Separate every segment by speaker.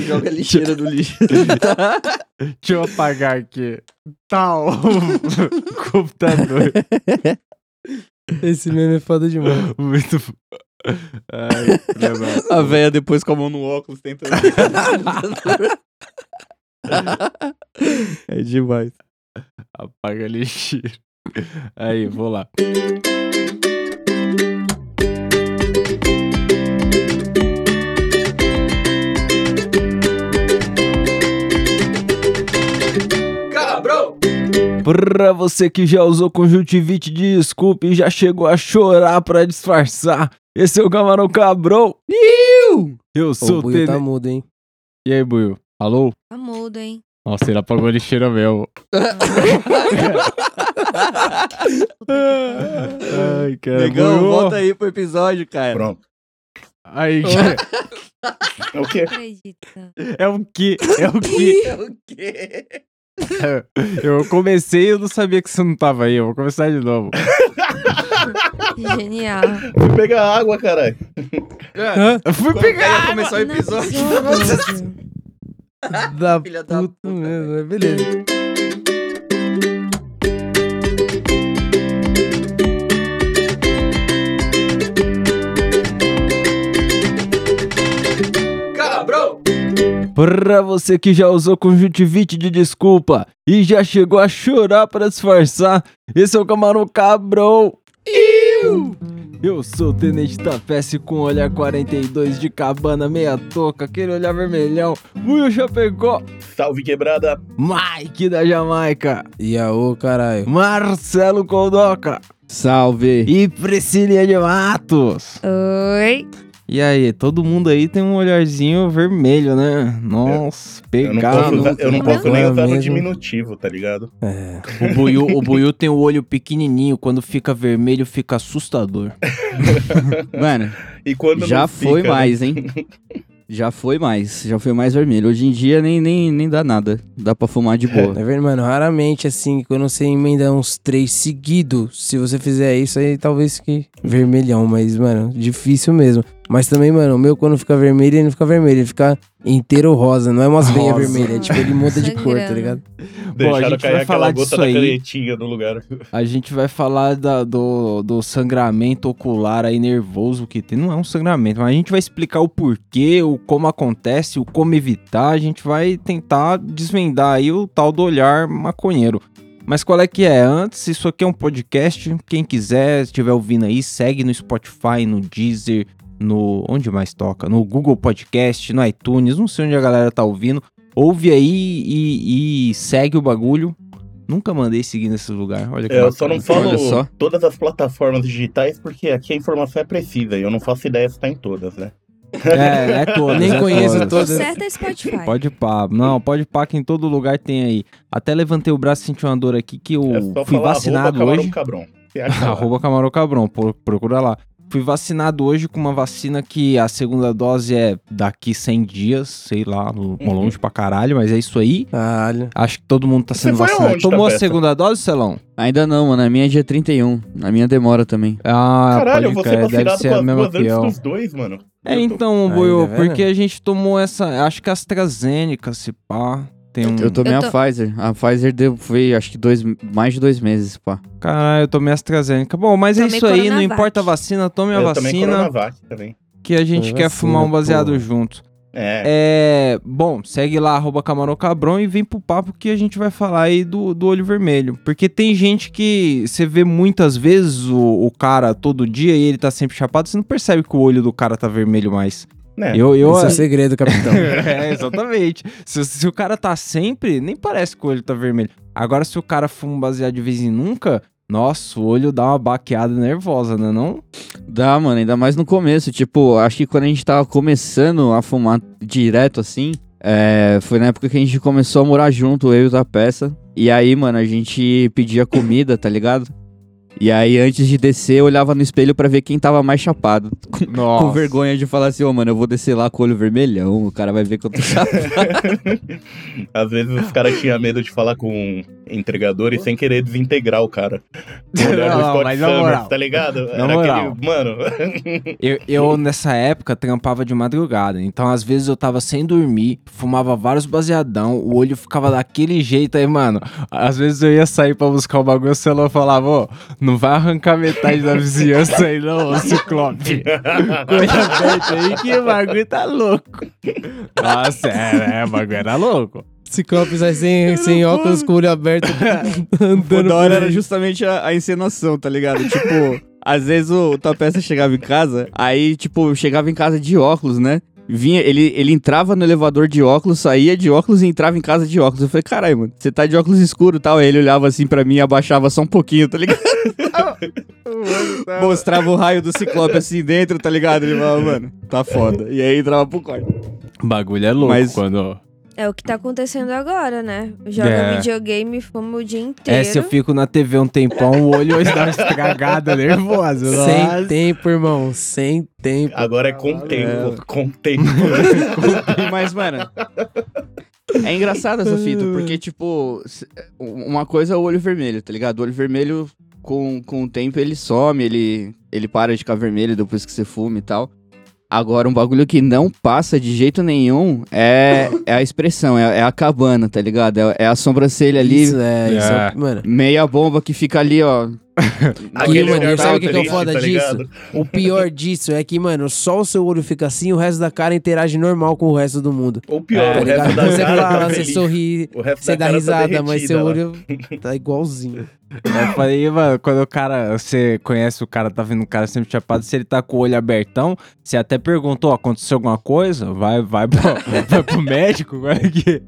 Speaker 1: Joga lixeira no lixo.
Speaker 2: Deixa eu apagar aqui. Tal. Computador.
Speaker 3: Esse meme é foda demais.
Speaker 2: Muito. Ai, lembra-
Speaker 1: A véia depois com a mão no óculos tentando. é demais.
Speaker 2: Apaga lixeira. Aí, vou lá. Pra você que já usou conjuntivite, desculpe e já chegou a chorar pra disfarçar. Esse é o Camarão Cabrão. Eu
Speaker 3: Pô,
Speaker 2: sou
Speaker 3: o
Speaker 2: o
Speaker 3: Buiu
Speaker 2: Tene...
Speaker 3: tá mudo, hein?
Speaker 2: E aí, Buiu? Alô?
Speaker 4: Tá mudo, hein?
Speaker 2: Nossa, ele apagou a lixeira mesmo. Ai, cara.
Speaker 1: Negão,
Speaker 2: Buiu.
Speaker 1: volta aí pro episódio, cara.
Speaker 5: Pronto.
Speaker 2: Aí, cara.
Speaker 5: É o quê?
Speaker 2: É o quê? É o quê?
Speaker 1: É o quê?
Speaker 2: Eu comecei e eu não sabia que você não tava aí. Eu vou começar de novo.
Speaker 4: Genial.
Speaker 5: Fui pegar água, caralho.
Speaker 2: Eu fui
Speaker 1: Quando
Speaker 2: pegar.
Speaker 1: ia começar o episódio.
Speaker 3: Da
Speaker 1: Filha da
Speaker 3: puta
Speaker 1: puta.
Speaker 3: mesmo, beleza.
Speaker 2: Pra você que já usou conjuntivite de desculpa e já chegou a chorar pra disfarçar, esse é o Camarão Cabrão. Eu sou o Tenente Tapece com olhar 42 de cabana, meia toca, aquele olhar vermelhão. Will Chapecó,
Speaker 5: Salve quebrada.
Speaker 2: Mike da Jamaica,
Speaker 3: E aô, caralho.
Speaker 2: Marcelo Coldoca
Speaker 1: Salve!
Speaker 2: e Priscilia de Matos.
Speaker 4: Oi.
Speaker 2: E aí, todo mundo aí tem um olharzinho vermelho, né? Nossa,
Speaker 5: Eu não
Speaker 2: pegado.
Speaker 5: posso, usar- eu não posso nem usar no diminutivo, tá ligado?
Speaker 3: É.
Speaker 2: O Buiu, o Buiu tem o olho pequenininho, quando fica vermelho fica assustador.
Speaker 6: Mano,
Speaker 5: E quando
Speaker 6: já foi
Speaker 5: fica, né?
Speaker 6: mais, hein? Já foi mais, já foi mais vermelho. Hoje em dia nem, nem, nem dá nada. Dá pra fumar de boa.
Speaker 3: Tá vendo, mano? Raramente, assim, quando você emenda uns três seguidos, se você fizer isso aí, talvez que vermelhão, mas, mano, difícil mesmo. Mas também, mano, o meu quando fica vermelho, ele não fica vermelho, ele fica inteiro rosa, não é umas veias vermelhas, é tipo, ele muda de cor, tá ligado?
Speaker 2: Bom, a gente
Speaker 5: cair
Speaker 2: vai
Speaker 5: aquela
Speaker 2: falar
Speaker 5: gota
Speaker 2: disso
Speaker 5: da
Speaker 2: aí.
Speaker 5: canetinha no lugar.
Speaker 2: A gente vai falar da- do, do sangramento ocular aí nervoso que tem. Não é um sangramento, mas a gente vai explicar o porquê, o como acontece, o como evitar. A gente vai tentar desvendar aí o tal do olhar maconheiro. Mas qual é que é? Antes, isso aqui é um podcast. Quem quiser, estiver ouvindo aí, segue no Spotify, no Deezer, no. Onde mais toca? No Google Podcast, no iTunes, não sei onde a galera tá ouvindo. Ouve aí e, e segue o bagulho. Nunca mandei seguir nesse lugar. Olha que
Speaker 5: É, eu só
Speaker 2: bacana.
Speaker 5: não falo
Speaker 6: só.
Speaker 5: todas as plataformas digitais porque aqui a informação é precisa e eu não faço ideia se tá em todas, né?
Speaker 2: É, é todas.
Speaker 3: Nem
Speaker 2: é
Speaker 3: conheço
Speaker 2: todas.
Speaker 3: todas.
Speaker 4: Certo é Spotify.
Speaker 2: Pode pá. Não, pode pá que em todo lugar tem aí. Até levantei o braço e senti uma dor aqui que eu
Speaker 5: É só
Speaker 2: fui
Speaker 5: falar
Speaker 2: vacinado
Speaker 5: arroba
Speaker 2: hoje.
Speaker 5: camarão cabrão.
Speaker 2: Arroba Camarão Cabrão, pro- procura lá. Fui vacinado hoje com uma vacina que a segunda dose é daqui 100 dias, sei lá, no-
Speaker 5: Uhum.
Speaker 2: longe pra caralho, mas é isso aí.
Speaker 3: Caralho.
Speaker 2: Acho que todo mundo tá sendo vacinado. Tomou a
Speaker 5: Tapeta?
Speaker 2: segunda dose, Celão?
Speaker 6: Ainda não, mano. A minha é dia 31. A minha demora também.
Speaker 2: Ah,
Speaker 5: Caralho, eu vou
Speaker 2: pode
Speaker 5: ser
Speaker 2: crer, deve
Speaker 5: vacinado
Speaker 2: ser
Speaker 5: com
Speaker 2: a
Speaker 5: as
Speaker 2: mesma
Speaker 5: duas
Speaker 2: que
Speaker 5: antes
Speaker 2: eu.
Speaker 5: dos dois, mano.
Speaker 2: É, então,
Speaker 3: tá vendo?
Speaker 2: porque a gente tomou essa, acho que a AstraZeneca, se pá, tem um...
Speaker 6: Eu tomei
Speaker 4: Eu
Speaker 6: a
Speaker 4: tô-
Speaker 6: Pfizer. A Pfizer deu, foi acho que dois, mais de dois meses, pá.
Speaker 2: Caralho, eu tomei AstraZeneca. Bom, mas é isso aí, não importa a vacina, tome a
Speaker 5: eu
Speaker 2: vacina
Speaker 5: também.
Speaker 2: que a gente quer
Speaker 3: vacina,
Speaker 2: fumar um baseado
Speaker 3: porra.
Speaker 2: junto.
Speaker 5: É.
Speaker 2: É, bom, segue lá, arroba Camarão Cabrão e vem pro papo que a gente vai falar aí do, do olho vermelho. Porque tem gente que você vê muitas vezes o, o cara todo dia e ele tá sempre chapado, você não percebe que o olho do cara tá vermelho mais.
Speaker 5: Né?
Speaker 2: Eu, eu,
Speaker 3: Esse é o segredo, capitão.
Speaker 2: é, exatamente. Se, se o cara tá sempre, nem parece que o olho tá vermelho. Agora, se o cara fuma baseado de vez em nunca, nossa, o olho dá uma baqueada nervosa, né não?
Speaker 6: Dá, mano, ainda mais no começo. Tipo, acho que quando a gente tava começando a fumar direto assim, é, foi na época que a gente começou a morar junto, eu e o da peça. E aí, mano, a gente pedia comida, tá ligado? E aí, antes de descer, eu olhava no espelho pra ver quem tava mais chapado. Com,
Speaker 2: Nossa.
Speaker 6: com vergonha de falar assim, ô, mano, eu vou descer lá com o olho vermelhão, o cara vai ver que eu tô chapado.
Speaker 5: Às vezes os caras tinham medo de falar com um entregador e sem querer desintegrar o cara. O olhar
Speaker 2: Não,
Speaker 5: Scott Summers,
Speaker 2: moral.
Speaker 5: tá ligado?
Speaker 2: Na moral.
Speaker 5: Mano,
Speaker 2: Eu, eu, nessa época, trampava de madrugada. Então, às vezes, eu tava sem dormir, fumava vários baseadão, o olho ficava daquele jeito aí, mano. Às vezes eu ia sair pra buscar o bagulho, o celular falava, ô, não vai arrancar metade da vizinhança aí, não, ô Ciclope. Coisa aberta aí que o bagulho tá louco. Nossa, é, é, o bagulho era louco.
Speaker 3: Ciclope sai sem, sem óculos com o olho aberto, andando.
Speaker 6: O da hora era justamente a, a encenação, tá ligado? Tipo, às vezes o, o tua peça chegava em casa, aí, tipo, chegava em casa de óculos, né? Vinha, ele, ele entrava no elevador de óculos, saía de óculos e entrava em casa de óculos. Eu falei, caralho, mano, você tá de óculos escuro e tal. Aí ele olhava assim pra mim e abaixava só um pouquinho, tá ligado? Mostrava o raio do ciclope assim dentro, tá ligado? Ele falava, mano, tá foda. E aí entrava pro quarto.
Speaker 2: O bagulho é louco
Speaker 6: Mas-
Speaker 2: quando...
Speaker 4: É o que tá acontecendo agora, né? Joga
Speaker 2: É.
Speaker 4: videogame, fuma o dia inteiro.
Speaker 2: É, se eu fico na TV um tempão, o olho dá uma estragada nervosa.
Speaker 3: Sem
Speaker 2: Nossa.
Speaker 3: tempo, irmão. Sem tempo.
Speaker 5: agora é com tempo. Com tempo.
Speaker 6: Mas, mano. É engraçado essa fita, porque, tipo, uma coisa é o olho vermelho, tá ligado? O olho vermelho, com, com o tempo, ele some, ele, ele para de ficar vermelho depois que você fuma e tal. Agora, um bagulho que não passa de jeito nenhum é, é a expressão, é, é a cabana, tá ligado? É, é a sobrancelha ali,
Speaker 3: Isso, é, isso é,
Speaker 2: É.
Speaker 6: meia bomba que fica ali, ó.
Speaker 5: Aquele
Speaker 3: mano,
Speaker 5: olhar
Speaker 3: sabe o que, que é o foda
Speaker 5: tá
Speaker 3: disso? O pior disso é que, mano, só o seu olho fica assim, o resto da cara interage normal com o resto do mundo.
Speaker 5: Ou pior,
Speaker 3: Tá
Speaker 5: o
Speaker 3: ligado?
Speaker 5: resto da
Speaker 3: Você
Speaker 5: cara
Speaker 3: fala,
Speaker 5: tá
Speaker 3: você
Speaker 5: feliz.
Speaker 3: sorri, você dá
Speaker 5: cara tá
Speaker 3: risada, mas seu
Speaker 5: derretida lá.
Speaker 3: olho tá igualzinho.
Speaker 2: Eu falei, mano, quando o cara, você conhece o cara, tá vendo o cara sempre chapado, se ele tá com o olho abertão, você até perguntou, aconteceu alguma coisa? Vai, vai, pro, vai pro médico, vai que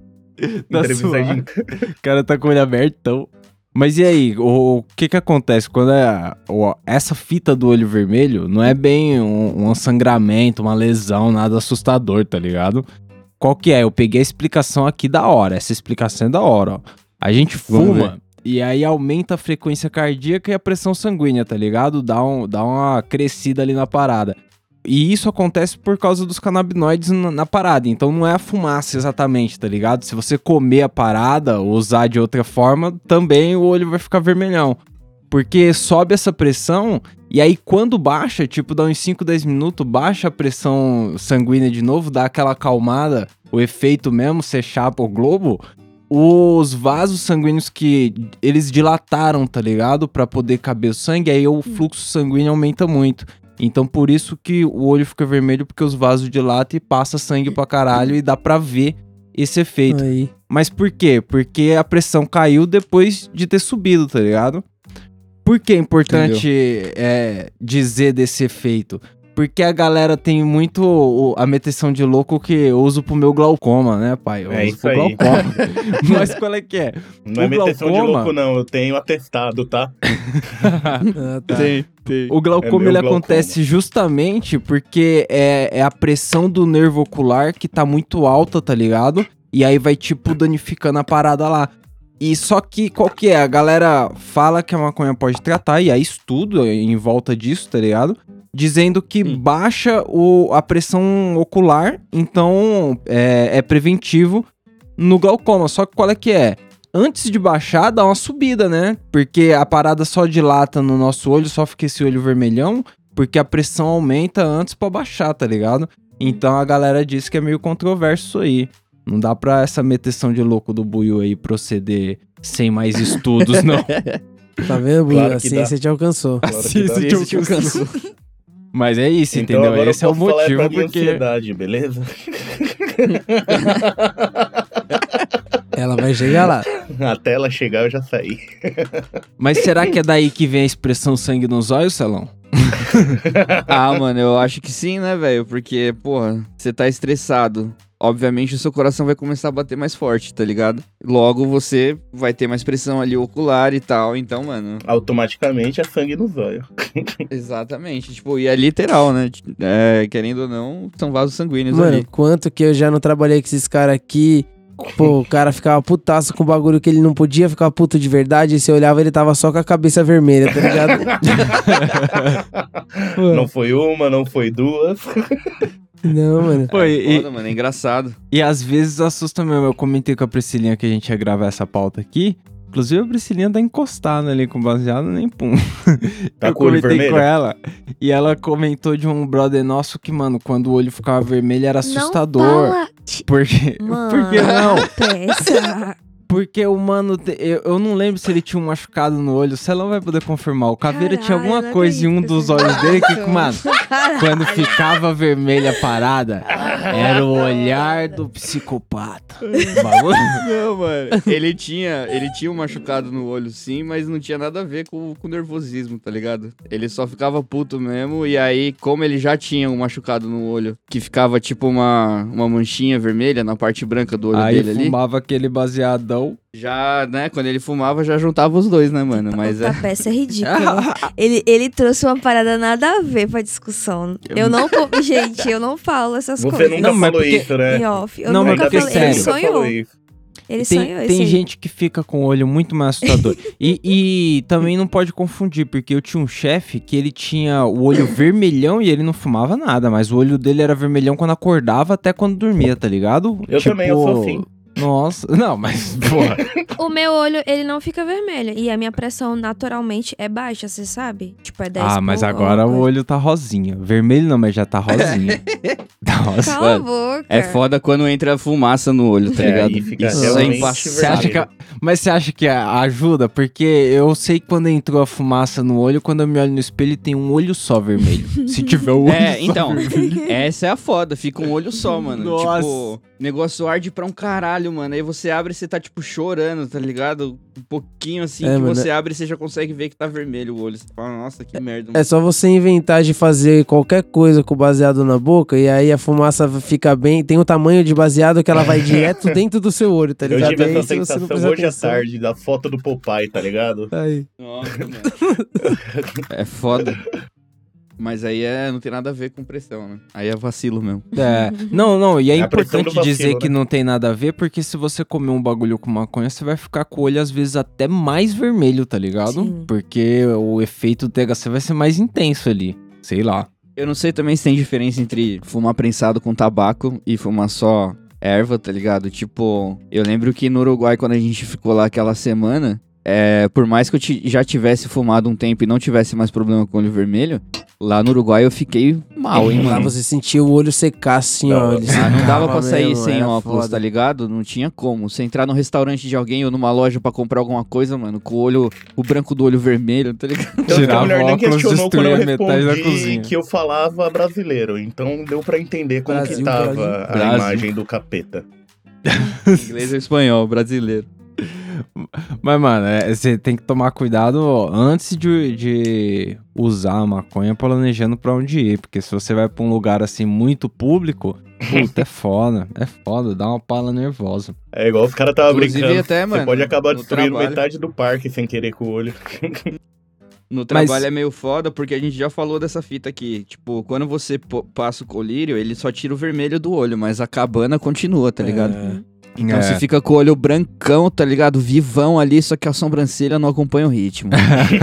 Speaker 2: tá O cara tá com o olho abertão. Mas e aí, o, o que que acontece quando é o- essa fita do olho vermelho não é bem um, um sangramento, uma lesão, nada assustador, tá ligado? Qual que é? Eu peguei a explicação aqui da hora. Essa explicação é da hora, ó. A gente fuma e aí aumenta a frequência cardíaca e a pressão sanguínea, tá ligado? Dá, um, dá uma crescida ali na parada. E isso acontece por causa dos canabinoides na, na parada. Então não é a fumaça exatamente, tá ligado? Se você comer a parada ou usar de outra forma, também o olho vai ficar vermelhão. Porque sobe essa pressão e aí quando baixa, tipo, dá uns 5, 10 minutos, baixa a pressão sanguínea de novo, dá aquela acalmada, o efeito mesmo, você chapa o globo, os vasos sanguíneos que eles dilataram, tá ligado? Pra poder caber o sangue, aí o fluxo sanguíneo aumenta muito. Então por isso que o olho fica vermelho, porque os vasos dilatam e passa sangue pra caralho e dá pra ver esse efeito.
Speaker 3: Aí.
Speaker 2: Mas por quê? Porque a pressão caiu depois de ter subido, tá ligado? Por que é importante é, dizer desse efeito? Porque a galera tem muito o- a meteção de louco que eu uso pro meu glaucoma, né, pai? Eu
Speaker 5: É
Speaker 2: uso
Speaker 5: isso
Speaker 2: pro
Speaker 5: aí.
Speaker 2: glaucoma. Mas qual é que é?
Speaker 5: Não é
Speaker 2: O
Speaker 5: meteção de
Speaker 2: glaucoma-
Speaker 5: louco, não. Eu tenho atestado, tá?
Speaker 3: Ah, tá.
Speaker 6: Tem, tem.
Speaker 2: O glaucoma
Speaker 5: É
Speaker 2: ele
Speaker 5: glaucoma.
Speaker 2: acontece justamente porque é, é a pressão do nervo ocular que tá muito alta, tá ligado? E aí vai, tipo, danificando a parada lá. E só que, qual que é? A galera fala que a maconha pode tratar, e há estudo em volta disso, tá ligado? Dizendo que
Speaker 6: Sim.
Speaker 2: baixa o, a pressão ocular, então é, é preventivo no glaucoma. Só que qual é que é? Antes de baixar, dá uma subida, né? Porque a parada só dilata no nosso olho, só fica esse olho vermelhão, porque a pressão aumenta antes pra baixar, tá ligado? Então a galera diz que é meio controverso isso aí. Não dá pra essa meteção de louco do Buiu aí proceder sem mais estudos, não.
Speaker 3: Tá vendo, Buiu?
Speaker 5: Claro
Speaker 3: a
Speaker 5: que
Speaker 3: ciência te alcançou.
Speaker 5: Claro que
Speaker 2: Assim,
Speaker 5: dá.
Speaker 2: se
Speaker 6: Esse te alcançou.
Speaker 2: Mas é isso,
Speaker 5: Então
Speaker 2: entendeu?
Speaker 5: agora
Speaker 2: Esse é o
Speaker 5: falar
Speaker 2: motivo
Speaker 5: pra minha
Speaker 2: porque.
Speaker 5: ansiedade, beleza?
Speaker 3: Ela vai chegar lá.
Speaker 5: Até ela chegar eu já saí.
Speaker 2: Mas será que é daí que vem a expressão sangue nos olhos, Celão?
Speaker 6: Ah, mano, eu acho que sim, né, velho? Porque, porra, você tá estressado. Obviamente o seu coração vai começar a bater mais forte, tá ligado? Logo você vai ter mais pressão ali ocular e tal. Então, mano,
Speaker 5: Automaticamente é sangue nos olhos.
Speaker 6: exatamente. Tipo, e é literal, né? É, querendo ou não, são vasos sanguíneos
Speaker 3: Mano,
Speaker 6: ali.
Speaker 3: quanto que eu já não trabalhei com esses caras aqui Pô, o cara ficava putaço com o bagulho que ele não podia ficar puto de verdade. E você olhava, ele tava só com a cabeça vermelha, tá ligado?
Speaker 5: Não foi uma, não foi duas.
Speaker 3: Não, mano.
Speaker 2: Pô, e,
Speaker 6: Foda, mano, é engraçado.
Speaker 2: e às vezes assusta mesmo. Eu comentei com a Priscilinha que a gente ia gravar essa pauta aqui. Inclusive a Priscilinha tá encostada ali com baseado, nem pum.
Speaker 5: Tá
Speaker 2: eu
Speaker 5: com
Speaker 2: comentei
Speaker 5: vermelho?
Speaker 2: com ela. E ela comentou de um brother nosso que, mano, quando o olho ficava vermelho era assustador.
Speaker 4: Não fala...
Speaker 2: Porque.
Speaker 4: Mano,
Speaker 2: Por que não?
Speaker 4: Peça.
Speaker 2: Porque o mano, eu, eu não lembro se ele tinha um machucado no olho, o Celão vai poder confirmar. O Caveira tinha
Speaker 4: Caralho,
Speaker 2: alguma
Speaker 4: eu não
Speaker 2: coisa em um dos olhos dele que, mano, quando ficava vermelha a parada, era o olhar do psicopata. Bagulho.
Speaker 6: Não, mano. Ele tinha, ele tinha um machucado no olho, sim, mas não tinha nada a ver com com nervosismo, tá ligado? Ele só ficava puto mesmo, e aí, como ele já tinha um machucado no olho, que ficava tipo uma, uma manchinha vermelha na parte branca do olho
Speaker 2: Aí
Speaker 6: dele ali,
Speaker 2: fumava aquele baseadão.
Speaker 6: Já, né, quando ele fumava, já juntava os dois, né, mano? Mas é.
Speaker 4: A peça é ridícula. ele, ele trouxe uma parada nada a ver pra discussão. Eu não. Gente, eu não falo essas
Speaker 5: Você
Speaker 4: coisas.
Speaker 5: nunca
Speaker 2: Não,
Speaker 5: falou
Speaker 2: porque-
Speaker 5: isso, né?
Speaker 4: Em off. Eu
Speaker 2: Não, mas
Speaker 4: nunca
Speaker 2: porque
Speaker 4: falei.
Speaker 2: sério.
Speaker 4: Ele sonhou.
Speaker 5: isso.
Speaker 4: Ele
Speaker 2: tem
Speaker 4: sonhou
Speaker 2: tem
Speaker 4: esse aí.
Speaker 2: gente que fica com o olho muito mais assustador. e, e também não pode confundir, porque eu tinha um chefe que ele tinha o olho vermelhão e ele não fumava nada, mas o olho dele era vermelhão quando acordava até quando dormia, tá ligado?
Speaker 5: Eu também, eu sou assim.
Speaker 2: Nossa, não, mas, porra.
Speaker 4: O meu olho, ele não fica vermelho. E a minha pressão naturalmente é baixa, você sabe? Tipo, é 10
Speaker 2: ah, mas
Speaker 4: por
Speaker 2: agora o olho tá rosinha. Vermelho não, mas já tá rosinha. tá rosa.
Speaker 4: Cala a boca.
Speaker 6: É foda quando entra fumaça no olho, tá
Speaker 5: É,
Speaker 6: ligado? Isso é
Speaker 2: acha que Mas você acha que ajuda? Porque eu sei que quando entrou a fumaça no olho, quando eu me olho no espelho, tem um olho só vermelho. Se tiver o olho
Speaker 6: É,
Speaker 2: só
Speaker 6: então,
Speaker 2: vermelho.
Speaker 6: essa é a foda, fica um olho só, mano.
Speaker 2: Nossa.
Speaker 6: Tipo, negócio arde pra um caralho, mano. Aí você abre e você tá, tipo, chorando, tá ligado? Um pouquinho assim,
Speaker 3: É,
Speaker 6: que
Speaker 3: mano,
Speaker 6: você abre e você já consegue ver que tá vermelho o olho. Você fala, nossa, que merda.
Speaker 3: É
Speaker 6: Mano.
Speaker 3: só você inventar de fazer qualquer coisa com baseado na boca e aí a fumaça fica bem. Tem o tamanho de baseado que ela vai direto dentro do seu olho, tá
Speaker 5: Eu
Speaker 3: ligado?
Speaker 5: tive
Speaker 3: E aí,
Speaker 5: essa sensação hoje à tarde, da foto do Popeye, tá ligado?
Speaker 3: Aí.
Speaker 6: Nossa, mano. é foda. Mas aí é, não tem nada a ver com pressão, né? Aí é vacilo mesmo.
Speaker 2: É. Não, não, e é,
Speaker 5: É
Speaker 2: importante
Speaker 5: vacilo,
Speaker 2: dizer
Speaker 5: né?
Speaker 2: que não tem nada a ver, porque se você comer um bagulho com maconha, você vai ficar com o olho às vezes até mais vermelho, tá ligado?
Speaker 4: Sim.
Speaker 2: Porque o efeito do THC vai ser mais intenso ali. Sei lá.
Speaker 6: Eu não sei também se tem diferença entre fumar prensado com tabaco e fumar só erva, tá ligado? Tipo, eu lembro que no Uruguai, quando a gente ficou lá aquela semana, é, por mais que eu já tivesse fumado um tempo e não tivesse mais problema com olho vermelho, lá no Uruguai eu fiquei mal, hein,
Speaker 3: Lá
Speaker 6: mano?
Speaker 3: você sentia o olho secar assim, ó. Ele
Speaker 6: Ah, não dava pra sair
Speaker 3: mesmo,
Speaker 6: sem óculos,
Speaker 3: foda.
Speaker 6: tá ligado? Não tinha como. Você entrar no restaurante de alguém ou numa loja pra comprar alguma coisa, mano, com o olho, o branco do olho vermelho, tá ligado?
Speaker 5: Então, a
Speaker 2: Tirava
Speaker 5: mulher
Speaker 2: o
Speaker 5: nem
Speaker 2: óculos,
Speaker 5: questionou quando eu
Speaker 2: destruía metade da
Speaker 5: respondi
Speaker 2: cozinha.
Speaker 5: que eu falava brasileiro. Então deu pra entender como
Speaker 3: Brasil,
Speaker 5: que tava
Speaker 3: Brasil.
Speaker 5: a
Speaker 6: Brasil.
Speaker 5: imagem do capeta.
Speaker 6: Inglês ou espanhol, brasileiro.
Speaker 2: Mas, mano, é, você tem que tomar cuidado antes de, de usar a maconha planejando pra onde ir. Porque se você vai pra um lugar assim muito público, puta, é foda. É foda, dá uma pala nervosa.
Speaker 5: É igual os caras tava
Speaker 6: Inclusive,
Speaker 5: brincando.
Speaker 6: até,
Speaker 5: Você
Speaker 6: mano,
Speaker 5: pode acabar
Speaker 6: no
Speaker 5: destruindo
Speaker 6: trabalho.
Speaker 5: metade do parque sem querer com o olho.
Speaker 6: No
Speaker 2: Mas-
Speaker 6: trabalho é meio foda porque a gente já falou dessa fita aqui. Tipo, quando você passa o colírio, ele só tira o vermelho do olho, mas a cabana continua, tá ligado? Então
Speaker 2: É.
Speaker 6: você fica com o olho brancão, tá ligado? Vivão ali, só que a sobrancelha não acompanha o ritmo.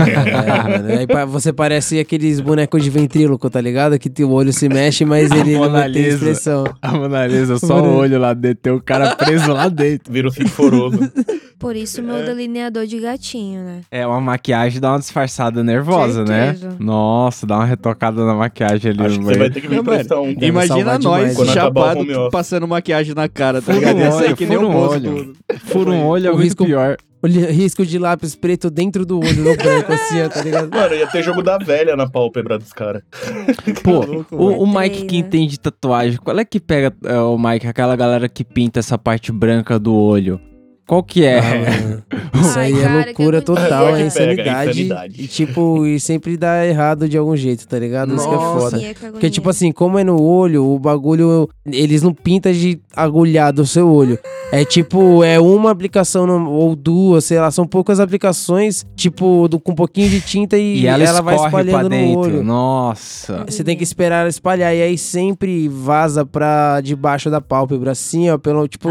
Speaker 3: É, mano. Aí pa- você parece aqueles bonecos de ventríloco, tá ligado? Que o olho se mexe, mas ele não
Speaker 2: Mona
Speaker 3: tem
Speaker 2: Lisa.
Speaker 3: expressão.
Speaker 2: A Mona Lisa, só o olho lá dentro, tem o cara preso lá dentro.
Speaker 5: Vira o sinforoso.
Speaker 4: Por isso, meu delineador de gatinho, né?
Speaker 2: É, uma maquiagem dá uma disfarçada nervosa,
Speaker 4: Certeza.
Speaker 2: né? Nossa, dá uma retocada na maquiagem ali
Speaker 5: Acho
Speaker 2: no
Speaker 5: que você vai ter que
Speaker 6: Não,
Speaker 5: prestar um.
Speaker 3: Deve
Speaker 6: Imagina
Speaker 3: salvar
Speaker 6: nós,
Speaker 3: demais.
Speaker 5: Quando acabar o
Speaker 6: chapado,
Speaker 5: home office.
Speaker 6: passando maquiagem na cara, tá
Speaker 2: Fura
Speaker 6: ligado?
Speaker 2: um
Speaker 6: Ia sair
Speaker 2: olho,
Speaker 6: que nem
Speaker 2: fura um
Speaker 6: moço
Speaker 2: olho. Fura um olho é
Speaker 3: O
Speaker 2: muito
Speaker 3: risco-
Speaker 2: pior.
Speaker 3: O li- risco de lápis preto dentro do olho, no branco, assim, ó, tá ligado?
Speaker 5: Mano, ia ter jogo da velha na pálpebra dos caras.
Speaker 2: Pô,
Speaker 6: louco,
Speaker 2: o, o Mike que
Speaker 4: né?
Speaker 2: entende tatuagem, qual é que pega é, o Mike, aquela galera que pinta essa parte branca do olho? Qual que é?
Speaker 3: Ah, mano. Isso
Speaker 4: Ai,
Speaker 3: aí é
Speaker 4: cara, que
Speaker 3: loucura total, é insanidade.
Speaker 5: insanidade.
Speaker 3: E tipo, e sempre dá errado de algum jeito, tá ligado? Isso que é
Speaker 2: Nossa.
Speaker 3: foda.
Speaker 4: É que
Speaker 3: Porque, tipo assim, como é no olho, o bagulho, eles não pintam de agulhar do seu olho. É tipo, é uma aplicação no- ou duas, sei lá, são poucas aplicações, tipo, do- com um pouquinho de tinta e,
Speaker 2: E ela,
Speaker 3: ela vai espalhando no
Speaker 2: dentro.
Speaker 3: olho.
Speaker 2: Nossa.
Speaker 3: Você tem que esperar ela espalhar. E aí sempre vaza pra debaixo da pálpebra, assim, ó, pelo, tipo,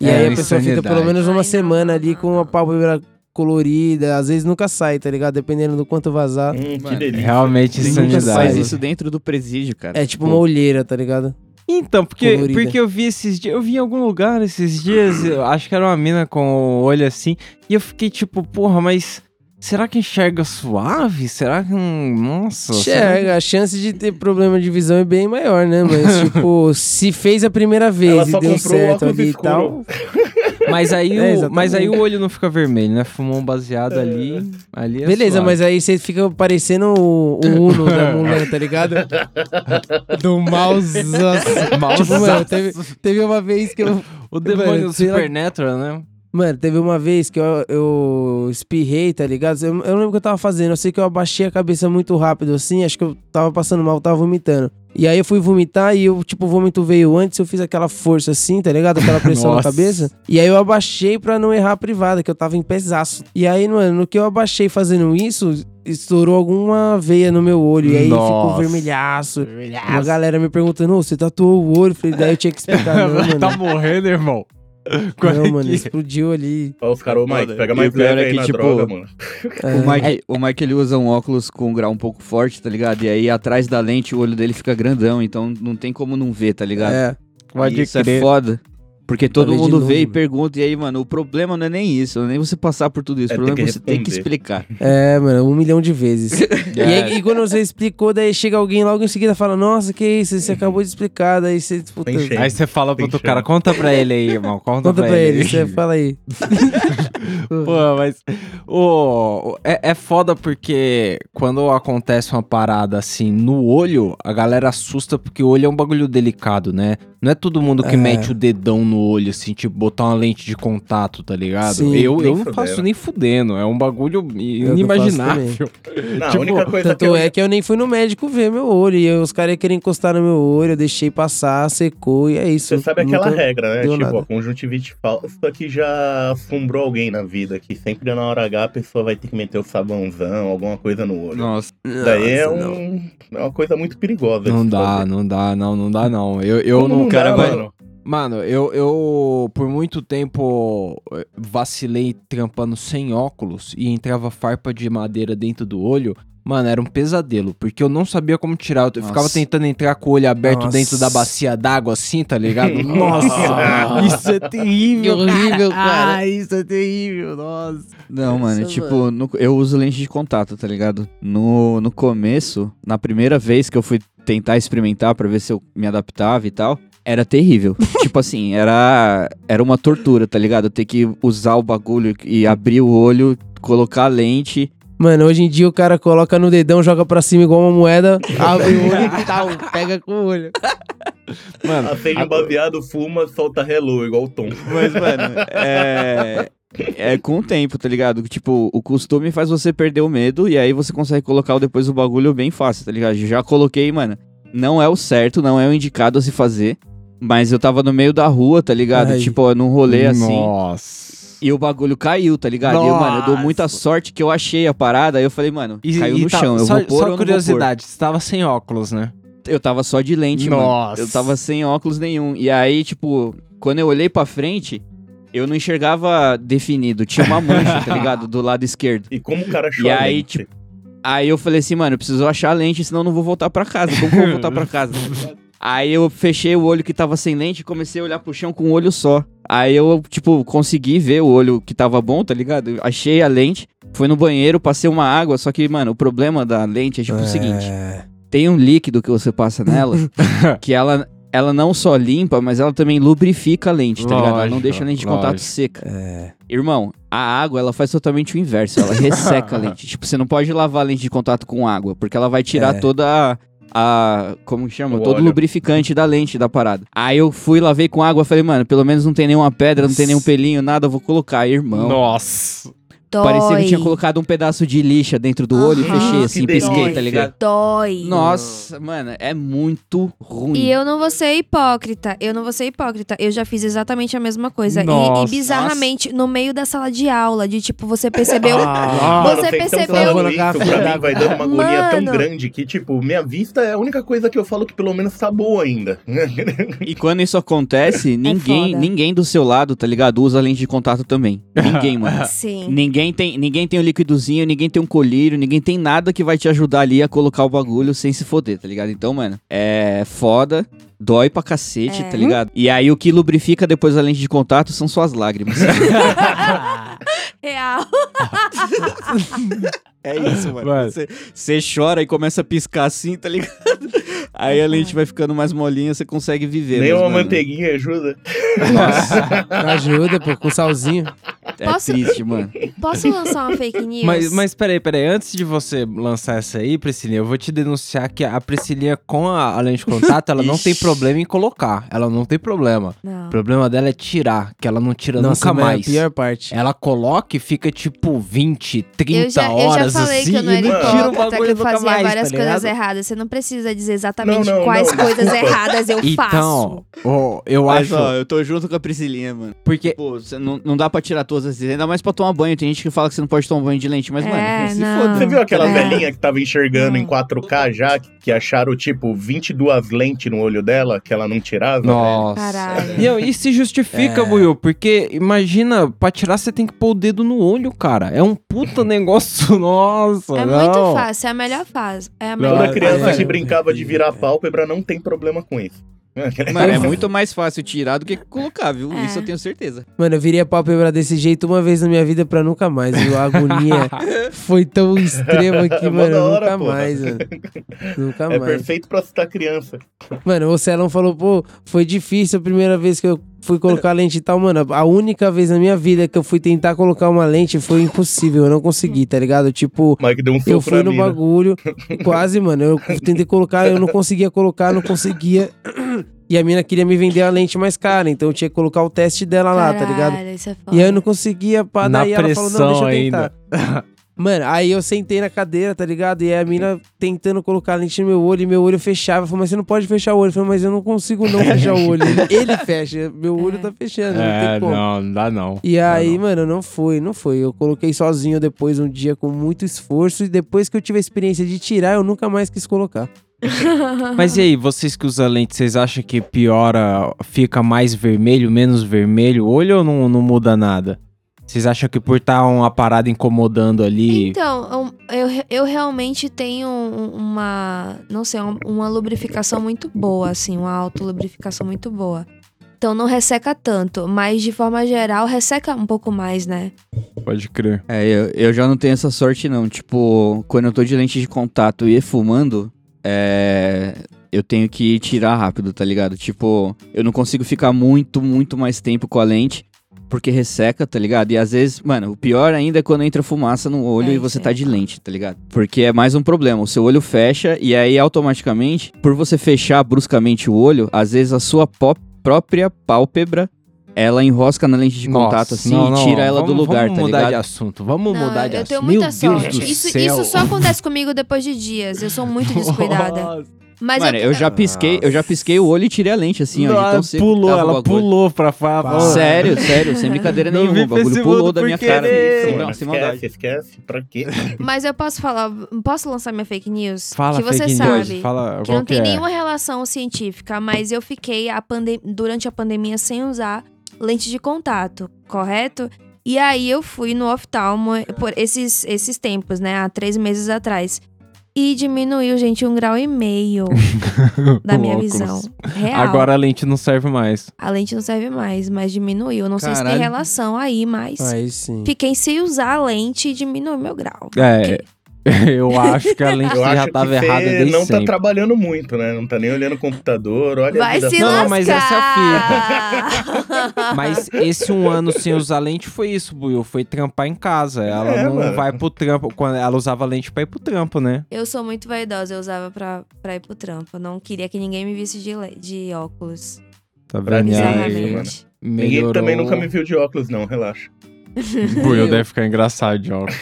Speaker 3: E
Speaker 2: É,
Speaker 3: aí a pessoa fica pelo menos uma semana ali
Speaker 4: não.
Speaker 3: com a pálpebra colorida. Às vezes nunca sai, tá ligado? Dependendo do quanto vazar.
Speaker 5: Hum, que
Speaker 6: Mano,
Speaker 5: delícia.
Speaker 2: Realmente insanidade.
Speaker 6: Faz isso dentro do presídio, cara.
Speaker 3: É tipo uma olheira, tá ligado?
Speaker 2: Então, porque,
Speaker 3: Colorida.
Speaker 2: porque eu vi esses dias, eu vi em algum lugar esses dias, eu acho que era uma mina com o olho assim, e eu fiquei tipo, porra, mas será que enxerga suave? Será que. Nossa. será que-
Speaker 3: Enxerga, a chance de ter problema de visão é bem maior, né? Mas, tipo, se fez a primeira vez
Speaker 5: Ela
Speaker 3: e deu certo ali e tal.
Speaker 2: Mas aí,
Speaker 3: É,
Speaker 2: o, mas aí o olho não fica vermelho, né? Fumou um baseado ali. ali é
Speaker 3: Beleza,
Speaker 2: suave.
Speaker 3: mas aí você fica parecendo o, o Uno da Mulan, tá ligado? Do mouse. tipo, mano, teve, teve uma vez que eu.
Speaker 2: O demônio
Speaker 3: Mano,
Speaker 2: do Supernatural, né?
Speaker 3: Mano, teve uma vez que eu, eu espirrei, tá ligado? Eu, eu não lembro o que eu tava fazendo. Eu sei que eu abaixei a cabeça muito rápido assim. Acho que eu tava passando mal, tava vomitando. E aí eu fui vomitar e eu, tipo, o vômito veio antes. Eu fiz aquela força assim, tá ligado? Aquela pressão na
Speaker 2: Nossa.
Speaker 3: cabeça. E aí eu abaixei pra não errar a privada, que eu tava em pesaço. E aí, mano, no que eu abaixei fazendo isso, estourou alguma veia no meu olho. E aí ficou
Speaker 2: Nossa.
Speaker 3: vermelhaço. Uma galera me perguntando, ô, você tatuou o olho? Eu Falei, daí eu tinha que explicar, não, mano.
Speaker 2: tá morrendo, irmão. Qual é
Speaker 3: Não, mano,
Speaker 2: que-
Speaker 3: explodiu ali.
Speaker 5: Ó, os caras, ô Mike, pega mais leve
Speaker 6: é
Speaker 5: aí
Speaker 6: que,
Speaker 5: na
Speaker 6: tipo,
Speaker 5: droga, mano.
Speaker 3: É.
Speaker 6: O Mike, o Mike ele usa um óculos com um grau um pouco forte, tá ligado? E aí atrás da lente o olho dele fica grandão, então não tem como não ver, tá ligado?
Speaker 3: É.
Speaker 2: Pode
Speaker 6: isso
Speaker 2: crer.
Speaker 6: é foda. Porque todo mundo
Speaker 3: novo,
Speaker 6: vê e pergunta, e aí, mano, o problema não é nem isso, não é nem você passar por tudo isso.
Speaker 5: É
Speaker 6: o problema é
Speaker 5: que
Speaker 6: você ter que explicar.
Speaker 3: É, mano, um milhão de vezes. E, aí, e quando você explicou, daí chega alguém logo em seguida e fala, nossa, que isso, você acabou de explicar, daí você, puta,
Speaker 5: Tem.
Speaker 2: Aí você fala pro
Speaker 5: Tem
Speaker 2: outro cara, conta pra ele aí, irmão. Conta,
Speaker 3: conta pra ele,
Speaker 2: aí.
Speaker 3: você fala aí.
Speaker 2: Pô, mas. ô, é, é foda porque quando acontece uma parada assim no olho, a galera assusta porque o olho é um bagulho delicado, né? Não é todo mundo que
Speaker 3: É.
Speaker 2: mete o dedão no olho, assim, tipo, botar uma lente de contato, tá ligado?
Speaker 3: Sim,
Speaker 2: eu eu não
Speaker 5: fudendo.
Speaker 2: faço nem fudendo. É um bagulho inimaginável.
Speaker 5: Não,
Speaker 2: Tipo,
Speaker 5: a única coisa
Speaker 3: Tanto
Speaker 5: que eu...
Speaker 3: é que eu nem fui no médico ver meu olho. E os caras queriam encostar no meu olho, eu deixei passar, secou e é isso.
Speaker 5: Você sabe aquela regra, né? Tipo,
Speaker 3: nada.
Speaker 5: a conjuntivite falsa que já assombrou alguém na vida, que sempre na hora H a pessoa vai ter que meter o sabãozão, alguma coisa no olho.
Speaker 6: Nossa.
Speaker 5: Daí é,
Speaker 3: Nossa, não.
Speaker 5: um, é uma coisa muito perigosa.
Speaker 2: Não dá,
Speaker 5: fazer.
Speaker 2: não dá, não, não dá, não. Eu, eu
Speaker 5: Como
Speaker 2: não.
Speaker 6: Cara vai-
Speaker 5: mano?
Speaker 2: Mano, eu, eu por muito tempo eh, vacilei trampando sem óculos e entrava farpa de madeira dentro do olho. Mano, era um pesadelo, porque eu não sabia como tirar. Eu
Speaker 6: Nossa.
Speaker 2: ficava tentando entrar com o olho aberto
Speaker 3: Nossa.
Speaker 2: dentro da bacia d'água, assim, tá ligado? Nossa, isso é terrível,
Speaker 3: Que horrível, cara.
Speaker 2: Ah, isso é terrível, nossa.
Speaker 6: Não, mano,
Speaker 3: Nossa,
Speaker 6: tipo, no- eu uso lente de contato, tá ligado? No, no começo, na primeira vez que eu fui tentar experimentar pra ver se eu me adaptava e tal, era terrível. tipo assim, era, era uma tortura, tá ligado? Ter que usar o bagulho e abrir o olho, colocar a lente.
Speaker 3: Mano, hoje em dia o cara coloca no dedão, joga pra cima igual uma moeda, abre o olho e tal, pega com o olho.
Speaker 2: Mano,
Speaker 5: Acende um baseado, fuma, solta hello, igual o Tom.
Speaker 6: Mas, mano, é. É com o tempo, tá ligado? Tipo, o costume faz você perder o medo e aí você consegue colocar depois o bagulho bem fácil, tá ligado? Já coloquei, mano. Não é o certo, não é o indicado a se fazer. Mas eu tava no meio da rua, tá ligado?
Speaker 3: Ai.
Speaker 6: Tipo, num rolê assim.
Speaker 2: Nossa.
Speaker 6: E o bagulho caiu, tá ligado? E eu, mano, eu dou muita
Speaker 2: Nossa.
Speaker 6: sorte que eu achei a parada. Aí eu falei, mano,
Speaker 2: E-
Speaker 6: caiu
Speaker 2: e
Speaker 6: no
Speaker 2: tá-
Speaker 6: chão. Eu
Speaker 2: só,
Speaker 6: vou pôr
Speaker 2: só
Speaker 6: ou não vou
Speaker 2: curiosidade, você tava sem óculos, né?
Speaker 6: Eu tava só de lente,
Speaker 2: Nossa.
Speaker 6: mano. Eu tava sem óculos nenhum. E aí, tipo, quando eu olhei pra frente, eu não enxergava definido. Tinha uma mancha, tá ligado? Do lado esquerdo.
Speaker 5: E como o cara chora.
Speaker 6: E aí, tipo, Aí eu falei assim, mano, eu preciso achar a lente, senão eu não vou voltar pra casa. Como que eu vou voltar pra casa? Aí eu fechei o olho que tava sem lente e comecei a olhar pro chão com um olho só. Aí eu, tipo, consegui ver o olho que tava bom, tá ligado? Eu achei a lente, fui no banheiro, passei uma água, só que, mano, o problema da lente é tipo o seguinte: tem um líquido que você passa nela que ela, ela não só limpa, mas ela também lubrifica a lente, tá ligado? Ela não
Speaker 2: Lógico,
Speaker 6: deixa a lente de contato
Speaker 2: lógico.
Speaker 6: seca.
Speaker 3: É.
Speaker 6: Irmão, a água, ela faz totalmente o inverso. Ela resseca a lente. Tipo, você não pode lavar a lente de contato com água, porque ela vai tirar
Speaker 3: É.
Speaker 6: toda a... a- como que chama?
Speaker 5: O
Speaker 6: Todo
Speaker 5: óleo.
Speaker 6: lubrificante da lente da parada. Aí eu fui, lavei com água, falei, mano, pelo menos não tem nenhuma pedra, não tem nenhum pelinho, nada, eu vou colocar. Irmão,
Speaker 2: Nossa.
Speaker 6: Parecia que tinha colocado um pedaço de lixa dentro do olho e fechei
Speaker 5: Que
Speaker 6: assim, pisquei, tá ligado?
Speaker 4: Dói.
Speaker 6: Nossa, mano, é muito ruim.
Speaker 4: E eu não vou ser hipócrita, eu não vou ser hipócrita. Eu já fiz exatamente a mesma coisa. E- E,
Speaker 2: Nossa.
Speaker 4: bizarramente, no meio da sala de aula, de tipo, você percebeu.
Speaker 3: Ah,
Speaker 4: Você percebeu-
Speaker 3: na
Speaker 5: isso,
Speaker 3: garrafa
Speaker 5: pra mim
Speaker 3: d'água.
Speaker 5: vai dando uma agonia tão
Speaker 4: Mano.
Speaker 5: grande que, tipo, minha vista é a única coisa que eu falo que pelo menos tá boa ainda.
Speaker 6: E quando isso acontece, ninguém,
Speaker 4: foda.
Speaker 6: ninguém do seu lado, tá ligado? Usa lente de contato também. Ninguém, mano.
Speaker 4: Sim.
Speaker 6: Ninguém tem, ninguém tem um liquidozinho, ninguém tem um colírio, ninguém tem nada que vai te ajudar ali a colocar o bagulho sem se foder, tá ligado? Então, mano, é foda, dói pra cacete,
Speaker 4: É.
Speaker 6: tá ligado? E aí o que lubrifica depois da lente de contato são suas lágrimas.
Speaker 4: Real.
Speaker 6: é isso, mano. Você, chora e começa a piscar assim, tá ligado? Aí a lente vai ficando mais molinha, você consegue viver.
Speaker 5: Nem
Speaker 6: mas,
Speaker 5: uma
Speaker 6: mano,
Speaker 5: manteiguinha ajuda.
Speaker 3: Ajuda, pô, com salzinho.
Speaker 6: É
Speaker 4: Posso-
Speaker 6: triste, mano.
Speaker 4: Posso lançar uma fake news?
Speaker 2: Mas, mas peraí, peraí. Antes de você lançar essa aí, Priscilinha, eu vou te denunciar que a Priscilinha com a, a lente de contato, ela não tem problema em colocar. Ela não tem problema.
Speaker 4: Não.
Speaker 2: O problema dela é tirar, que ela não tira
Speaker 3: Nossa,
Speaker 2: nunca mais.
Speaker 3: É a pior parte.
Speaker 2: Ela coloca e fica tipo 20, 30
Speaker 4: Eu já, eu
Speaker 2: horas
Speaker 4: já falei
Speaker 2: assim
Speaker 4: que eu não
Speaker 2: e
Speaker 4: era hipócrita, que eu fazia
Speaker 2: mais,
Speaker 4: várias
Speaker 2: tá
Speaker 4: coisas erradas. Você não precisa dizer exatamente
Speaker 5: Não, não,
Speaker 4: quais
Speaker 5: não,
Speaker 4: coisas
Speaker 5: desculpa.
Speaker 4: erradas eu faço.
Speaker 2: Então, ó, eu
Speaker 6: Mas,
Speaker 2: acho.
Speaker 6: ó, eu tô junto com a Priscilinha, mano.
Speaker 2: Porque
Speaker 6: Pô, você não, não dá pra tirar todas as ainda mais pra tomar banho. Tem gente que fala que você não pode tomar banho de lente, mas,
Speaker 4: É,
Speaker 6: mano, se
Speaker 4: não.
Speaker 6: foda.
Speaker 5: Você viu aquela
Speaker 4: É.
Speaker 5: velhinha que tava enxergando
Speaker 4: Não.
Speaker 5: em 4K já, que acharam, tipo, 22 lentes no olho dela, que ela não tirava?
Speaker 2: Nossa.
Speaker 4: Caralho.
Speaker 2: Não, e se justifica,
Speaker 3: É.
Speaker 2: Buiu, porque imagina, pra tirar você tem que pôr o dedo no olho, cara. É um puta negócio, nossa.
Speaker 4: É
Speaker 2: não.
Speaker 4: muito fácil, é a melhor fase. É a
Speaker 2: Não,
Speaker 4: melhor
Speaker 5: Toda criança
Speaker 3: é.
Speaker 5: que brincava de virar pálpebra não tem problema com isso.
Speaker 6: Mano, é muito mais fácil tirar do que colocar, viu?
Speaker 4: É.
Speaker 6: Isso eu tenho certeza.
Speaker 3: Mano, eu virei a pálpebra desse jeito uma vez na minha vida pra nunca mais. viu? A agonia foi tão extrema que, mano,
Speaker 5: hora,
Speaker 3: nunca
Speaker 5: porra.
Speaker 3: mais, mano. Nunca
Speaker 5: É
Speaker 3: mais.
Speaker 5: perfeito pra assustar criança.
Speaker 3: Mano, o Celão falou, pô, foi difícil a primeira vez que eu fui colocar lente e tal, mano. A única vez na minha vida que eu fui tentar colocar uma lente foi impossível, eu não consegui, tá ligado? Tipo,
Speaker 5: O Mike deu um
Speaker 3: eu fui
Speaker 5: na
Speaker 3: no
Speaker 5: mina.
Speaker 3: bagulho, quase, mano. Eu tentei colocar, eu não conseguia colocar, não conseguia. E a mina queria me vender a lente mais cara, então eu tinha que colocar o teste dela lá, tá ligado?
Speaker 4: Caralho, isso é foda.
Speaker 3: E aí eu não conseguia, pá,
Speaker 2: Na
Speaker 3: daí ela falou, não, deixa eu
Speaker 2: pressão
Speaker 3: tentar. Mano, aí eu sentei na cadeira, tá ligado? E aí a mina tentando colocar a lente no meu olho e meu olho fechava. Eu falei, mas você não pode fechar o olho. Eu falei, mas eu não consigo não fechar o olho. Ele fecha, meu olho tá fechando, não
Speaker 2: É,
Speaker 3: tem como.
Speaker 2: não, não dá não.
Speaker 3: E aí,
Speaker 2: não.
Speaker 3: mano, não foi, não foi. Eu coloquei sozinho depois um dia com muito esforço e depois que eu tive a experiência de tirar, eu nunca mais quis colocar.
Speaker 2: Mas e aí, vocês que usam lente, vocês acham que piora, fica mais vermelho, menos vermelho o olho ou não, não muda nada? Vocês acham que por estar uma parada incomodando ali.
Speaker 4: Então, eu, eu realmente tenho um- uma, não sei, um- uma lubrificação muito boa, assim, uma autolubrificação muito boa. Então não resseca tanto, mas de forma geral resseca um pouco mais, né?
Speaker 2: Pode crer.
Speaker 6: É, eu, eu já não tenho essa sorte, não. Tipo, quando eu tô de lente de contato e fumando, é. Eu tenho que tirar rápido, tá ligado? Tipo, eu não consigo ficar muito, muito mais tempo com a lente. Porque resseca, tá ligado? E às vezes, mano, o pior ainda é quando entra fumaça no olho
Speaker 4: É,
Speaker 6: e você tá
Speaker 4: aí.
Speaker 6: de lente, tá ligado? Porque é mais um problema. O seu olho fecha e aí automaticamente, por você fechar bruscamente o olho, às vezes a sua própria pálpebra ela enrosca na lente de contato
Speaker 2: Nossa,
Speaker 6: assim
Speaker 2: não,
Speaker 6: e
Speaker 2: não,
Speaker 6: tira ela do
Speaker 2: vamos-
Speaker 6: lugar,
Speaker 2: vamos
Speaker 6: tá
Speaker 2: mudar
Speaker 6: ligado?
Speaker 2: de assunto, vamos
Speaker 4: Não,
Speaker 2: mudar de
Speaker 4: eu
Speaker 2: assunto.
Speaker 4: tenho
Speaker 2: Meu
Speaker 4: muita
Speaker 2: Deus
Speaker 4: sorte.
Speaker 2: do
Speaker 4: Isso, isso só acontece comigo depois de dias. Eu sou muito descuidada.
Speaker 2: Nossa.
Speaker 4: Mas
Speaker 6: Mano,
Speaker 4: eu,
Speaker 6: eu já pisquei, eu já pisquei o olho e tirei a lente, assim, ó,
Speaker 2: Nossa,
Speaker 6: seco que
Speaker 2: pulou,
Speaker 6: tava o
Speaker 2: ela pulou pra falar.
Speaker 6: Sério, sério, sem brincadeira
Speaker 2: Não
Speaker 6: nenhuma. O bagulho pulou da minha cara.
Speaker 5: Mano,
Speaker 6: não, sem maldade.
Speaker 5: esquece. Pra quê?
Speaker 4: mas eu posso falar, posso lançar minha fake news?
Speaker 2: Fala,
Speaker 4: que você
Speaker 2: fake
Speaker 4: sabe.
Speaker 2: news, fala
Speaker 4: que não tem
Speaker 2: é.
Speaker 4: nenhuma relação científica, mas eu fiquei a durante a pandemia sem usar lente de contato, correto? E aí eu fui no oftalmo por esses, esses tempos, né? Há três meses atrás. E diminuiu, gente, um grau e meio da minha
Speaker 2: Óculos.
Speaker 4: visão. Real.
Speaker 2: Agora a lente não serve mais.
Speaker 4: A lente não serve mais, mas diminuiu. Não sei se tem
Speaker 6: Caralho.
Speaker 4: relação aí, mas
Speaker 3: Aí sim.
Speaker 4: fiquei sem usar a lente e diminuiu meu grau.
Speaker 2: É, eu acho que a lente
Speaker 5: Eu
Speaker 2: já
Speaker 5: acho
Speaker 2: tava
Speaker 5: que
Speaker 2: errada desde
Speaker 5: não tá
Speaker 2: sempre.
Speaker 5: trabalhando muito, né? Não tá nem olhando o computador. Olha a
Speaker 4: Vai
Speaker 5: vida
Speaker 4: se
Speaker 2: Não, mas essa é
Speaker 4: lascar!
Speaker 2: Mas esse um ano sem usar lente foi isso, Buiu. Foi trampar em casa. Ela
Speaker 5: É,
Speaker 2: não
Speaker 5: mano.
Speaker 2: vai pro trampo. Quando ela usava lente pra ir pro trampo, né?
Speaker 4: Eu sou muito vaidosa, eu usava pra, pra ir pro trampo. Eu não queria que ninguém me visse de, de óculos.
Speaker 2: Tá vendo?
Speaker 5: ninguém,
Speaker 2: aí,
Speaker 5: mano.
Speaker 4: Bizarramente.
Speaker 5: Ninguém também nunca me viu de óculos, não, relaxa.
Speaker 2: O Buiu deve ficar engraçado de óculos.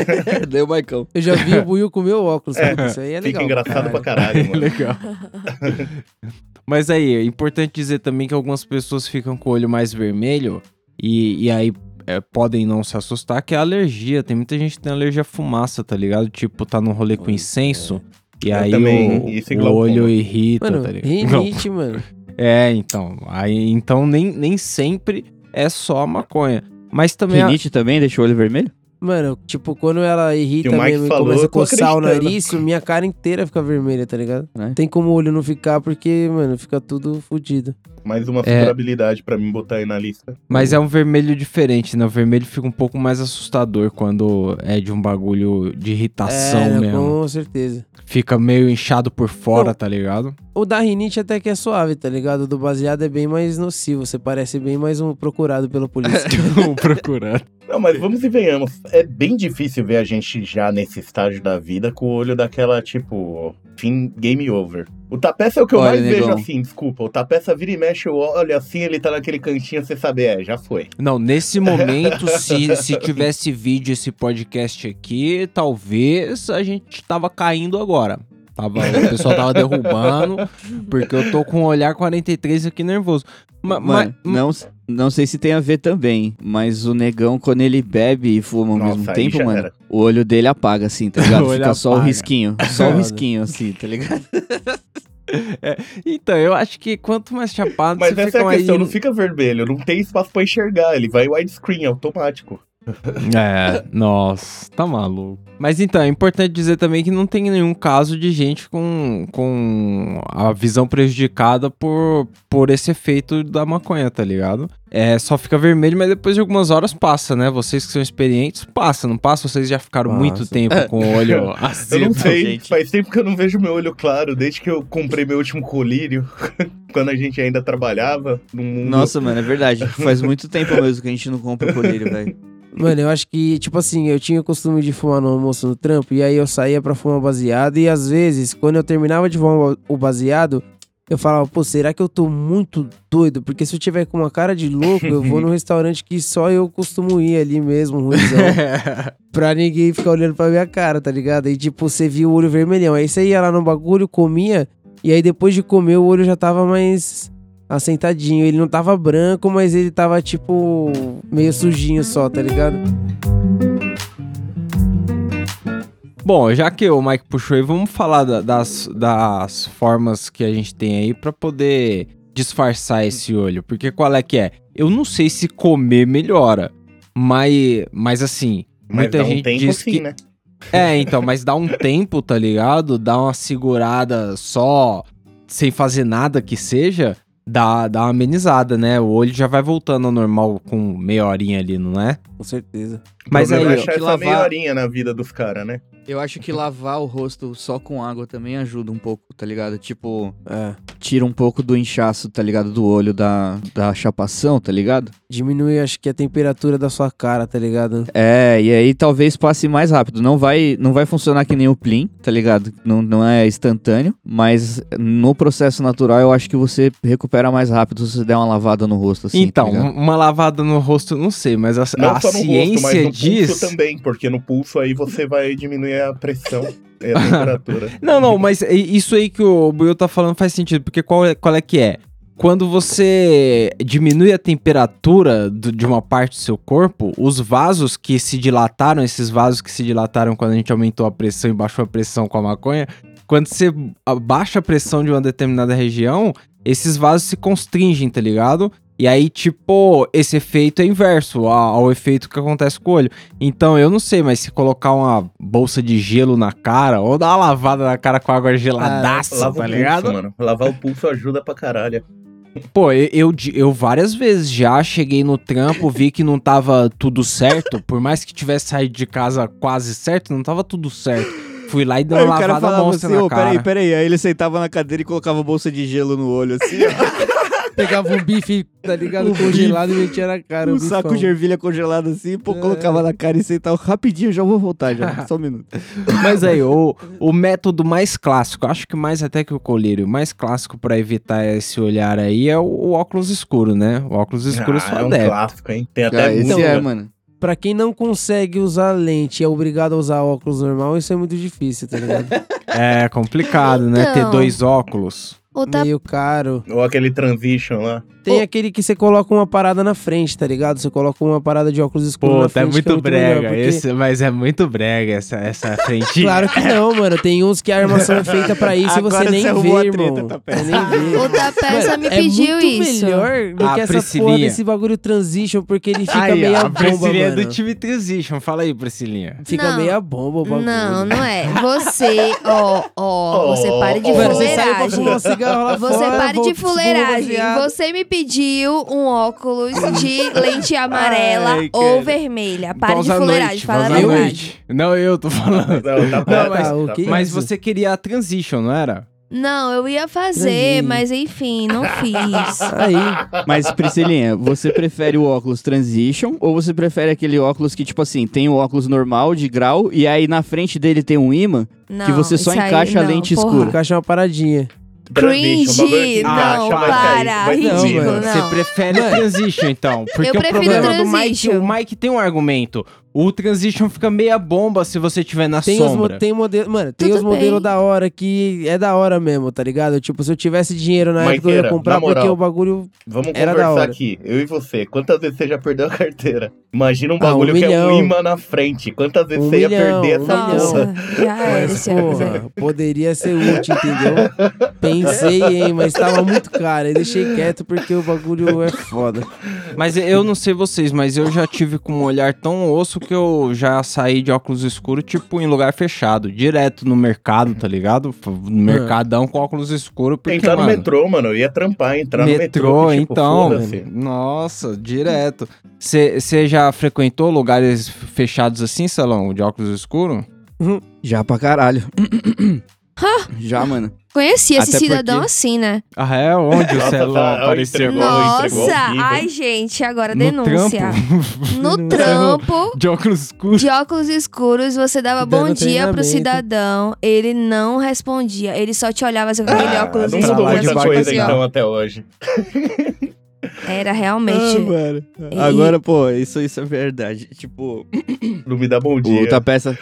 Speaker 6: Deu Maicão.
Speaker 3: Eu já vi o Buiu com meu óculos.
Speaker 5: É,
Speaker 3: isso aí é legal.
Speaker 5: Fica engraçado pra caralho, mano.
Speaker 2: Legal. Mas aí, é importante dizer também que algumas pessoas ficam com o olho mais vermelho e, e aí é, podem não se assustar, que é alergia. Tem muita gente que tem alergia à fumaça, tá ligado? Tipo, tá num rolê com incenso e
Speaker 5: Eu
Speaker 2: aí
Speaker 5: também,
Speaker 2: o,
Speaker 5: e
Speaker 2: o olho irrita,
Speaker 3: Mano,
Speaker 2: tá ligado?
Speaker 3: rinite, mano.
Speaker 2: É, então. Aí, então nem, nem sempre é só a maconha. Mas também. a-
Speaker 6: Rinite também deixa o olho vermelho?
Speaker 3: Mano, tipo, quando ela irrita
Speaker 5: Mike
Speaker 3: mesmo e começa a coçar o nariz, minha cara inteira fica vermelha, tá ligado?
Speaker 6: É.
Speaker 3: Tem como o olho não ficar, porque, mano, fica tudo fodido.
Speaker 5: Mais uma
Speaker 2: É.
Speaker 5: vulnerabilidade pra mim botar aí na lista.
Speaker 2: Mas é um vermelho diferente, né? O vermelho fica um pouco mais assustador quando é de um bagulho de irritação
Speaker 3: é,
Speaker 2: mesmo.
Speaker 3: com certeza.
Speaker 2: Fica meio inchado por fora,
Speaker 3: Não.
Speaker 2: tá ligado?
Speaker 3: O da rinite até que é suave, tá ligado? O do baseado é bem mais nocivo. Você parece bem mais um procurado pela polícia.
Speaker 2: Vou procurando.
Speaker 5: Não, mas vamos e venhamos. É bem difícil ver a gente já nesse estágio da vida com o olho daquela, tipo, fim game over. O Tapeça é o que eu
Speaker 6: Olha,
Speaker 5: mais vejo
Speaker 6: negão.
Speaker 5: assim, desculpa. O Tapeça vira e mexe, eu olho assim, ele tá naquele cantinho, você sabe, é, já foi.
Speaker 2: Não, nesse momento, se, se tivesse vídeo esse podcast aqui, talvez a gente tava caindo agora. Tava, o pessoal tava derrubando, porque eu tô com o olhar 43 aqui nervoso. Ma-
Speaker 6: Mano,
Speaker 2: ma-
Speaker 6: não, não sei se tem a ver também, mas o negão, quando ele bebe e fuma ao
Speaker 5: Nossa,
Speaker 6: mesmo tempo, mano,
Speaker 5: era.
Speaker 6: o olho dele apaga, assim, tá ligado? Fica só o
Speaker 2: apaga.
Speaker 6: risquinho. Só o risquinho, assim, tá ligado?
Speaker 2: Então, eu acho que quanto mais chapado
Speaker 5: Mas
Speaker 2: você
Speaker 5: essa
Speaker 2: fica
Speaker 5: é a
Speaker 2: mais...
Speaker 5: questão, não fica vermelho, não tem espaço pra enxergar, ele vai widescreen, automático.
Speaker 2: É, nossa, tá maluco. Mas então, é importante dizer também que não tem nenhum caso de gente com, com a visão prejudicada por, por esse efeito da maconha, tá ligado? É, só fica vermelho, mas depois de algumas horas passa, né? Vocês que são experientes, passa, não passa? Vocês já ficaram
Speaker 3: Passa.
Speaker 2: muito tempo com o olho
Speaker 5: Eu
Speaker 2: assim.
Speaker 5: não sei,
Speaker 6: gente.
Speaker 5: faz tempo que eu não vejo meu olho claro, desde que eu comprei meu último colírio, quando a gente ainda trabalhava num mundo...
Speaker 6: Nossa, mano, é verdade. Faz muito tempo mesmo que a gente não compra colírio, velho.
Speaker 3: Mano, eu acho que, tipo assim, eu tinha o costume de fumar no almoço no trampo, e aí eu saía pra fumar baseado, e às vezes, quando eu terminava de fumar o baseado, eu falava, pô, será que eu tô muito doido? Porque se eu tiver com uma cara de louco, eu vou num restaurante que só eu costumo ir ali mesmo, ruimzão, pra ninguém ficar olhando pra minha cara, tá ligado? E tipo, você via o olho vermelhão. Aí você ia lá no bagulho, comia, e aí depois de comer o olho já tava mais assentadinho. Ele não tava branco, mas ele tava tipo meio sujinho só, tá ligado?
Speaker 2: Bom, já que o Mike puxou aí, vamos falar da- das, das formas que a gente tem aí pra poder disfarçar esse olho. Porque qual é que é? Eu não sei se comer melhora, mas, mas assim,
Speaker 5: Mas
Speaker 2: muita
Speaker 5: dá um
Speaker 2: gente
Speaker 5: tempo
Speaker 2: diz
Speaker 5: sim,
Speaker 2: que...
Speaker 5: né?
Speaker 2: É, então, mas dá um tempo, tá ligado? Dá uma segurada só, sem fazer nada que seja, dá, dá uma amenizada, né? O olho já vai voltando ao normal com meia horinha ali, não é?
Speaker 3: Com certeza.
Speaker 2: Mas aí,
Speaker 5: é achar
Speaker 6: que
Speaker 5: essa
Speaker 6: lavar-
Speaker 5: meia horinha na vida dos caras, né?
Speaker 6: Eu acho que lavar o rosto só com água também ajuda um pouco, tá ligado? Tipo,
Speaker 3: É.
Speaker 6: tira um pouco do inchaço, tá ligado? Do olho, da, da chapação, tá ligado?
Speaker 3: Diminui, acho que a temperatura da sua cara, tá ligado?
Speaker 6: É, e aí talvez passe mais rápido. Não vai, não vai funcionar que nem o Plim, tá ligado? Não, não é instantâneo, mas no processo natural eu acho que você recupera mais rápido se você der uma lavada no rosto, assim.
Speaker 2: então,
Speaker 6: tá
Speaker 2: uma lavada no rosto, eu não sei, mas a,
Speaker 5: Não
Speaker 2: a
Speaker 5: só no rosto,
Speaker 2: ciência
Speaker 5: mas no
Speaker 2: diz.
Speaker 5: pulso também, porque no pulso aí você vai diminuir a pressão e a temperatura.
Speaker 2: Não, não, mas é isso aí que o Buiu tá falando faz sentido, porque qual é, qual é que é? Quando você diminui a temperatura do- de uma parte do seu corpo, os vasos que se dilataram, esses vasos que se dilataram quando a gente aumentou a pressão e baixou a pressão com a maconha, quando você abaixa a pressão de uma determinada região, esses vasos se constringem, tá ligado? E aí, tipo, esse efeito é inverso ao, ao efeito que acontece com o olho. Então, eu não sei, mas se colocar uma bolsa de gelo na cara, ou dar uma lavada na cara com água geladaça,
Speaker 5: Lava
Speaker 2: tá
Speaker 5: o
Speaker 2: ligado?
Speaker 5: pulso, mano. Lavar o pulso ajuda pra caralho.
Speaker 2: Pô, eu, eu, eu várias vezes já cheguei no trampo, vi que não tava tudo certo, por mais que tivesse saído de casa quase certo, não tava tudo certo. Fui lá e dei
Speaker 6: Aí
Speaker 2: uma
Speaker 6: cara
Speaker 2: lavada
Speaker 6: falava
Speaker 2: monstra
Speaker 6: assim,
Speaker 2: na
Speaker 6: ô,
Speaker 2: cara.
Speaker 6: peraí, peraí. Aí ele sentava na cadeira e colocava bolsa de gelo no olho, assim, ó.
Speaker 3: Pegava um bife, tá ligado?
Speaker 6: Um
Speaker 3: Congelado e metia na cara.
Speaker 6: um
Speaker 3: o
Speaker 6: saco
Speaker 3: bifão.
Speaker 6: de ervilha congelado assim, pô,
Speaker 3: É.
Speaker 6: colocava na cara e sentava rapidinho, já vou voltar já, só um minuto.
Speaker 2: Mas aí, o, o método mais clássico, acho que mais até que o colírio, mais clássico pra evitar esse olhar aí é o, o óculos escuro, né? O óculos escuro
Speaker 5: ah,
Speaker 2: só
Speaker 5: é um
Speaker 2: deve.
Speaker 5: clássico, hein? Tem até
Speaker 6: Ah, esse
Speaker 5: música.
Speaker 6: é, mano.
Speaker 3: pra quem não consegue usar lente e é obrigado a usar óculos normal, isso é muito difícil, tá ligado?
Speaker 2: É complicado, né? Ter dois óculos.
Speaker 4: O tá...
Speaker 3: Meio caro.
Speaker 5: Ou aquele transition lá.
Speaker 3: Tem aquele que você coloca uma parada na frente, tá ligado? Você coloca uma parada de óculos escuros na
Speaker 2: Pô, tá
Speaker 3: frente.
Speaker 2: muito,
Speaker 3: que é muito
Speaker 2: brega.
Speaker 3: melhor, porque-
Speaker 2: esse, mas é muito brega essa, essa frente.
Speaker 3: Claro que não, mano. Tem uns que a armação é feita pra isso e você nem
Speaker 1: você arrumou
Speaker 3: vê, irmão.
Speaker 1: tá
Speaker 3: Você nem vê.
Speaker 4: O da peça me
Speaker 3: é
Speaker 4: pediu
Speaker 3: muito
Speaker 4: isso.
Speaker 3: melhor do
Speaker 2: A
Speaker 3: que essa
Speaker 2: Priscilinha.
Speaker 3: porra desse bagulho transition, porque ele fica
Speaker 2: Aí,
Speaker 3: meia
Speaker 2: a
Speaker 3: bomba,
Speaker 2: Priscilinha é
Speaker 3: mano.
Speaker 2: do time Transition. Fala aí, Priscilinha.
Speaker 3: Fica
Speaker 4: Não.
Speaker 3: meia bomba o bagulho.
Speaker 4: Não, não é. Você, ó, ó, você pare de
Speaker 3: Mano, você
Speaker 4: fuleiragem. Você
Speaker 3: fora,
Speaker 4: pare de fuleiragem. Você me pediu um óculos de lente amarela
Speaker 1: Ai,
Speaker 4: ou
Speaker 1: cara.
Speaker 4: vermelha. Pare de
Speaker 2: Pausa à
Speaker 4: fuleiragem, fala a verdade.
Speaker 2: Não, eu tô falando.
Speaker 5: Não, tá
Speaker 2: Não, mas-
Speaker 5: tá.
Speaker 2: Mas você queria a Transition, não era?
Speaker 4: Não, eu ia fazer, mas enfim, não fiz.
Speaker 3: Aí,
Speaker 6: Mas, Priscilinha, você prefere o óculos Transition ou você prefere aquele óculos que, tipo assim, tem o óculos normal de grau e aí na frente dele tem um imã
Speaker 4: Não,
Speaker 6: que você só
Speaker 4: isso aí
Speaker 6: encaixa a
Speaker 4: não,
Speaker 6: lente
Speaker 4: porra.
Speaker 6: escura?
Speaker 3: encaixa uma paradinha.
Speaker 5: Transition, o
Speaker 4: Cringe, não, para,
Speaker 5: vai
Speaker 3: ridículo, não.
Speaker 5: mano.
Speaker 2: Você prefere. Transition, então. Porque
Speaker 4: Eu
Speaker 2: o
Speaker 4: prefiro
Speaker 2: problema do Mike,
Speaker 4: Transition.
Speaker 2: o Mike tem um argumento. O Transition fica meia bomba se você tiver na
Speaker 3: Tem os,
Speaker 2: sombra.
Speaker 3: tem modelo, mano, tem
Speaker 4: Tudo
Speaker 3: os modelos da hora que é da hora mesmo, tá ligado? Tipo, se eu tivesse dinheiro na época eu ia comprar
Speaker 5: na
Speaker 3: porque
Speaker 5: moral.
Speaker 3: o bagulho
Speaker 5: Vamos
Speaker 3: Era da
Speaker 5: conversar
Speaker 3: hora.
Speaker 5: aqui, eu e você. Quantas vezes você já perdeu a carteira? Imagina um
Speaker 3: Ah, um
Speaker 5: bagulho que é um
Speaker 3: milhão.
Speaker 5: imã na frente. Quantas vezes
Speaker 3: Um
Speaker 5: você ia
Speaker 3: milhão,
Speaker 5: perder
Speaker 3: um
Speaker 5: essa
Speaker 3: milhão.
Speaker 5: porra?
Speaker 4: Já era esse
Speaker 3: porra, poderia ser útil, entendeu? Pensei, hein, mas tava muito caro. Aí deixei quieto porque o bagulho é foda.
Speaker 2: Mas eu não sei vocês, mas eu já tive com um olhar tão osso que eu já saí de óculos escuros, tipo, em lugar fechado. Direto no mercado, tá ligado? No mercadão com óculos escuros. Porque,
Speaker 5: Entrar no
Speaker 2: mano,
Speaker 5: metrô, mano. Eu ia trampar, entrar no
Speaker 2: metrô,
Speaker 5: metrô. que, tipo,
Speaker 2: então. Nossa, direto. Você já frequentou lugares fechados assim, salão, de óculos escuros?
Speaker 6: Já pra caralho. Já, mano.
Speaker 4: Conheci esse
Speaker 6: Até
Speaker 4: cidadão
Speaker 6: porque-
Speaker 4: assim, né?
Speaker 2: Ah, é? Onde o
Speaker 5: Nossa,
Speaker 2: salão
Speaker 5: tá,
Speaker 2: apareceu?
Speaker 5: entregou.
Speaker 4: Nossa,
Speaker 5: entregou ao vivo,
Speaker 4: ai gente, agora
Speaker 2: No
Speaker 4: denúncia.
Speaker 2: trampo?
Speaker 4: No trampo,
Speaker 2: De óculos escuros?
Speaker 4: de óculos escuros, você dava
Speaker 3: Dando
Speaker 4: bom dia pro
Speaker 3: treinamento.
Speaker 4: cidadão, ele não respondia, ele só te olhava assim, com aquele
Speaker 5: Ah,
Speaker 4: óculos
Speaker 5: não mudou
Speaker 4: escuros.
Speaker 5: muita coisa
Speaker 4: assim, ó.
Speaker 5: então até hoje.
Speaker 4: Era realmente.
Speaker 6: mano.
Speaker 4: E-
Speaker 6: Agora, pô, isso, isso é verdade. Tipo,
Speaker 5: Não me dá bom
Speaker 6: o
Speaker 5: dia.
Speaker 6: Tapeça,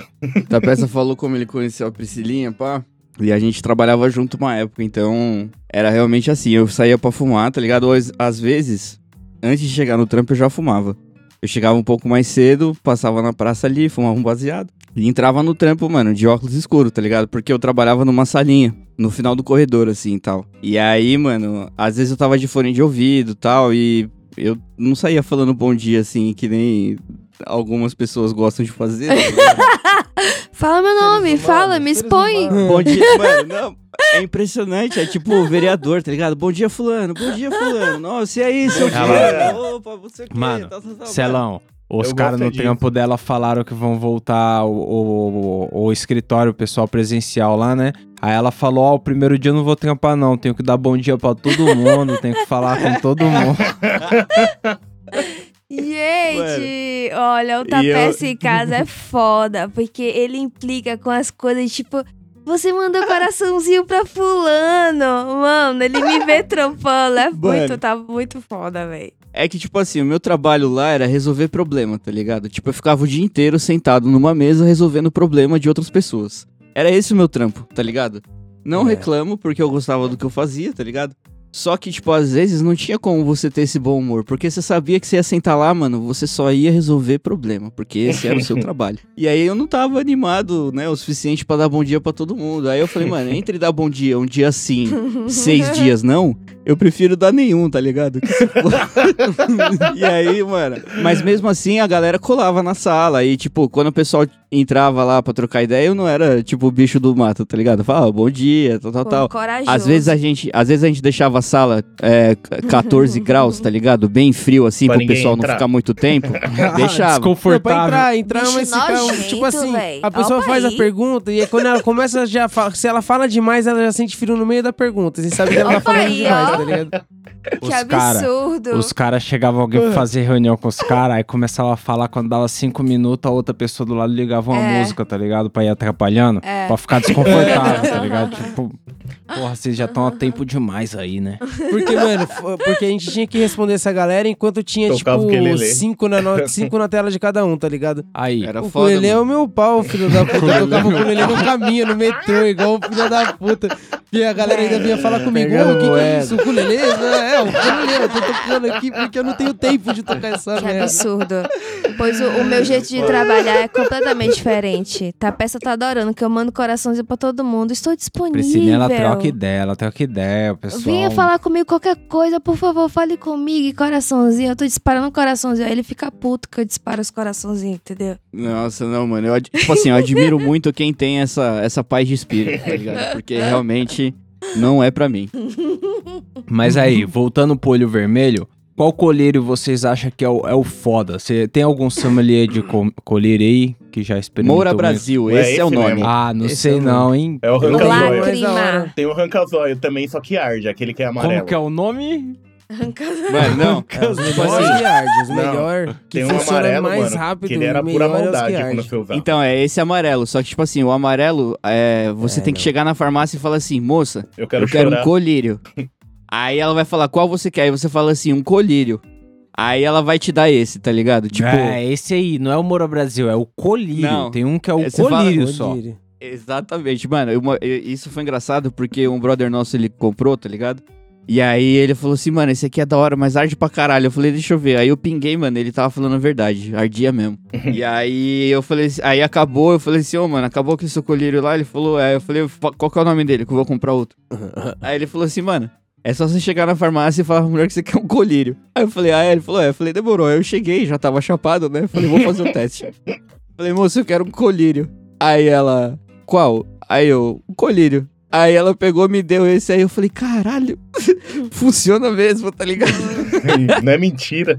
Speaker 6: Tapeça falou como ele conheceu a Priscilinha, pá. E a gente trabalhava junto uma época, então era realmente assim. Eu saía pra fumar, tá ligado? Às, vezes, antes de chegar no trampo, eu já fumava. Eu chegava um pouco mais cedo, passava na praça ali, fumava um baseado. E entrava no trampo, mano, de óculos escuros, tá ligado? Porque eu trabalhava numa salinha, no final do corredor, assim e tal. E aí, mano, às vezes eu tava de fone de ouvido tal, e eu não saía falando bom dia, assim, que nem algumas pessoas gostam de fazer. ligado?
Speaker 4: Fala meu nome,
Speaker 3: humanos,
Speaker 4: fala, me expõe.
Speaker 3: humanos.
Speaker 6: Bom dia, mano. Não, é impressionante. É tipo o vereador, tá ligado? Bom dia, fulano. Bom dia, fulano. Nossa, e aí, seu dia? Opa, você que
Speaker 2: Mano,
Speaker 6: tá, tá, tá,
Speaker 2: Celão, os caras no
Speaker 5: disso.
Speaker 2: trampo dela falaram que vão voltar o, o, o- o escritório, o pessoal presencial lá, né? Aí ela falou, ó, o primeiro dia eu não vou trampar não, tenho que dar bom dia pra todo mundo, tenho que falar com todo mundo.
Speaker 4: Gente, olha, o
Speaker 6: E
Speaker 4: Tapece em casa é foda, porque ele implica com as coisas, tipo, você mandou coraçãozinho pra fulano. Mano, ele me vê trampando, é muito,
Speaker 6: Mano.
Speaker 4: tá muito foda, velho.
Speaker 6: É que, tipo assim, o meu trabalho lá era resolver problema, tá ligado? Tipo, eu ficava o dia inteiro sentado numa mesa resolvendo problema de outras pessoas. Era esse o meu trampo, tá ligado? Não
Speaker 3: É.
Speaker 6: reclamo, porque eu gostava do que eu fazia, tá ligado? Só que, tipo, às vezes não tinha como você ter esse bom humor, porque você sabia que você ia sentar lá, mano, você só ia resolver problema, porque esse era o seu trabalho. E aí eu não tava animado, né, o suficiente pra dar bom dia pra todo mundo. Aí eu falei, mano, entre dar bom dia um dia sim, seis dias não, eu prefiro dar nenhum, tá ligado? Que se foda. e aí, mano. Mas mesmo assim, a galera colava na sala. E, tipo, quando o pessoal entrava lá pra trocar ideia, eu não era, tipo, o bicho do mato, tá ligado? Falava, "Ah, bom dia, tal, tal,
Speaker 4: Pô,
Speaker 6: tal.
Speaker 4: corajoso.
Speaker 6: Às vezes a gente, às vezes a gente deixava a sala é, 14 graus, tá ligado? Bem frio assim,
Speaker 5: Pra
Speaker 6: pro pessoal não
Speaker 5: entrar.
Speaker 6: ficar muito tempo. Deixava.
Speaker 3: Não, pra
Speaker 2: Desconfortável.
Speaker 3: entrar, entrar,
Speaker 4: Bicho
Speaker 3: mas ficar,
Speaker 4: nojento,
Speaker 3: tipo assim,
Speaker 4: véi.
Speaker 3: a pessoa
Speaker 4: Opa
Speaker 3: faz a
Speaker 4: aí.
Speaker 3: pergunta e aí quando ela começa já fa- se ela fala demais, ela já sente frio no meio da pergunta. Você sabe que ela tá
Speaker 4: Opa
Speaker 3: falando
Speaker 4: aí,
Speaker 3: demais,
Speaker 4: ó.
Speaker 3: tá ligado?
Speaker 4: Que
Speaker 2: Os cara,
Speaker 4: absurdo.
Speaker 2: os caras chegavam alguém pra fazer reunião com os caras, aí começava a falar, quando dava cinco minutos, a outra pessoa do lado ligava uma
Speaker 4: É.
Speaker 2: música, tá ligado? Pra ir atrapalhando,
Speaker 4: É.
Speaker 2: pra ficar desconfortável, tá ligado? Tipo, porra, vocês já estão há tempo demais aí, né?
Speaker 3: Porque, mano, porque a gente tinha que responder essa galera enquanto tinha,
Speaker 5: Tocava
Speaker 3: tipo, cinco na, no- cinco na tela de cada um, tá ligado?
Speaker 2: Aí,
Speaker 6: Era
Speaker 3: o
Speaker 6: foda,
Speaker 3: é o meu pau, filho da puta. Eu tocava o ukulele no caminho, no metrô, igual o filho da puta. E a galera ainda vinha falar comigo, o que, que é isso? Ukulele? É, o ukulele, eu tô tocando aqui porque eu não tenho tempo de tocar essa
Speaker 4: Que
Speaker 3: merda.
Speaker 4: absurdo. Pois o, o meu jeito de trabalhar é completamente diferente. Tá, a peça tá adorando, que eu mando coraçãozinho pra todo mundo. Estou disponível.
Speaker 2: Priscilinha, ela troca ideia, ela troca ideia, pessoal...
Speaker 4: Venha falar comigo qualquer coisa, por favor, fale comigo. E coraçãozinho, eu tô disparando coraçãozinho. Aí ele fica puto que eu disparo os coraçãozinhos, entendeu?
Speaker 6: Nossa, não, mano. Eu, tipo assim, eu admiro muito quem tem essa, essa paz de espírito, tá ligado? Porque realmente não é pra mim.
Speaker 2: Mas aí, voltando pro olho vermelho, qual colírio vocês acham que é o, é o foda? Você tem algum sommelier de co colírio aí que já experimentou?
Speaker 6: Moura? Brasil,
Speaker 5: Ué,
Speaker 6: esse é o
Speaker 5: esse
Speaker 6: nome.
Speaker 5: mesmo.
Speaker 2: Ah, não
Speaker 3: Esse
Speaker 2: sei
Speaker 3: é
Speaker 2: não, hein?
Speaker 5: É o Rancazóio. Tem o Rancazóio também, só que arde, aquele que é amarelo.
Speaker 2: Como que é o nome?
Speaker 6: Mano, não.
Speaker 3: É, os
Speaker 6: Tipo
Speaker 3: melhores
Speaker 6: assim,
Speaker 3: que arde, os
Speaker 5: Não,
Speaker 3: melhores que
Speaker 5: Tem um
Speaker 3: funcionam
Speaker 5: amarelo,
Speaker 3: mais
Speaker 5: mano,
Speaker 3: rápido
Speaker 5: que ele era pura
Speaker 3: melhor é os
Speaker 5: maldade
Speaker 3: que
Speaker 5: quando você usava.
Speaker 6: Então, é esse amarelo. Só que, tipo assim, o amarelo, é, você
Speaker 3: É,
Speaker 6: tem que
Speaker 3: não.
Speaker 6: chegar na farmácia e falar assim, moça,
Speaker 5: eu quero
Speaker 6: eu quero
Speaker 5: chorar.
Speaker 6: um colírio. Aí ela vai falar, qual você quer? Aí você fala assim, um colírio. Aí ela vai te dar esse, tá ligado? Tipo,
Speaker 2: é, esse aí, não é o Moura Brasil, é o colírio.
Speaker 6: Não.
Speaker 2: Tem um que é o
Speaker 6: É, você fala-
Speaker 2: colírio só.
Speaker 3: Colírio.
Speaker 6: Exatamente, mano. eu- eu- isso foi engraçado porque um brother nosso ele comprou, tá ligado? E aí ele falou assim, mano, esse aqui é da hora, mas arde pra caralho. Eu falei, deixa eu ver. Aí eu pinguei, mano, ele tava falando a verdade, ardia mesmo. e aí eu falei, aí acabou, eu falei assim, ô mano, acabou com esse colírio lá. Ele falou, é, eu falei, "Fa- qual que é o nome dele? Que eu vou comprar outro. aí ele falou assim, mano. É só você chegar na farmácia e falar pra mulher que você quer um colírio. Aí eu falei, ah, é? ele falou, é. Eu falei, demorou. Aí eu cheguei, já tava chapado, né? Eu falei, vou fazer o teste. falei, moço, eu quero um colírio. Aí ela, qual? Aí eu, um colírio. Aí ela pegou, me deu esse, aí eu falei, caralho, funciona mesmo, tá ligado?
Speaker 5: Não é mentira.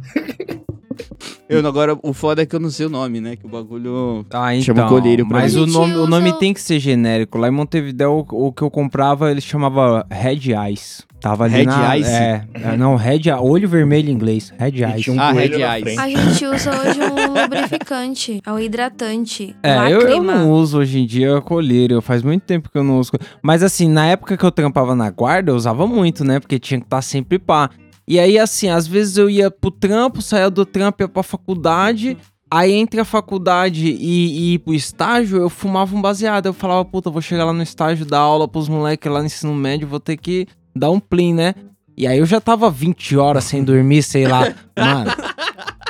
Speaker 6: Eu, agora, o foda é que eu não sei o nome, né? Que o bagulho...
Speaker 2: Ah, então.
Speaker 6: Chama colírio pra
Speaker 2: mas
Speaker 4: mim.
Speaker 2: o nome, o nome tem que ser genérico. Lá em Montevideo, o, o que eu comprava, ele chamava Red Eyes. Tava ali
Speaker 6: Red
Speaker 2: na...
Speaker 6: Eyes?
Speaker 2: É, é, não, Red Olho vermelho em inglês. Red Eyes.
Speaker 5: um
Speaker 6: Ah, Red Eyes.
Speaker 4: A gente usa hoje um lubrificante, é um hidratante.
Speaker 2: É, eu, eu não uso hoje em dia colírio, faz muito tempo que eu não uso. Mas assim, na época que eu trampava na guarda, eu usava muito, né? Porque tinha que estar sempre pá. E aí, assim, às vezes eu ia pro trampo, saía do trampo, ia pra faculdade. Aí entre a faculdade e, e ir pro estágio, eu fumava um baseado. Eu falava, puta, vou chegar lá no estágio, dar aula pros moleques lá no ensino médio, vou ter que dar um plim, né? E aí eu já tava 20 horas sem dormir, sei lá. Mano,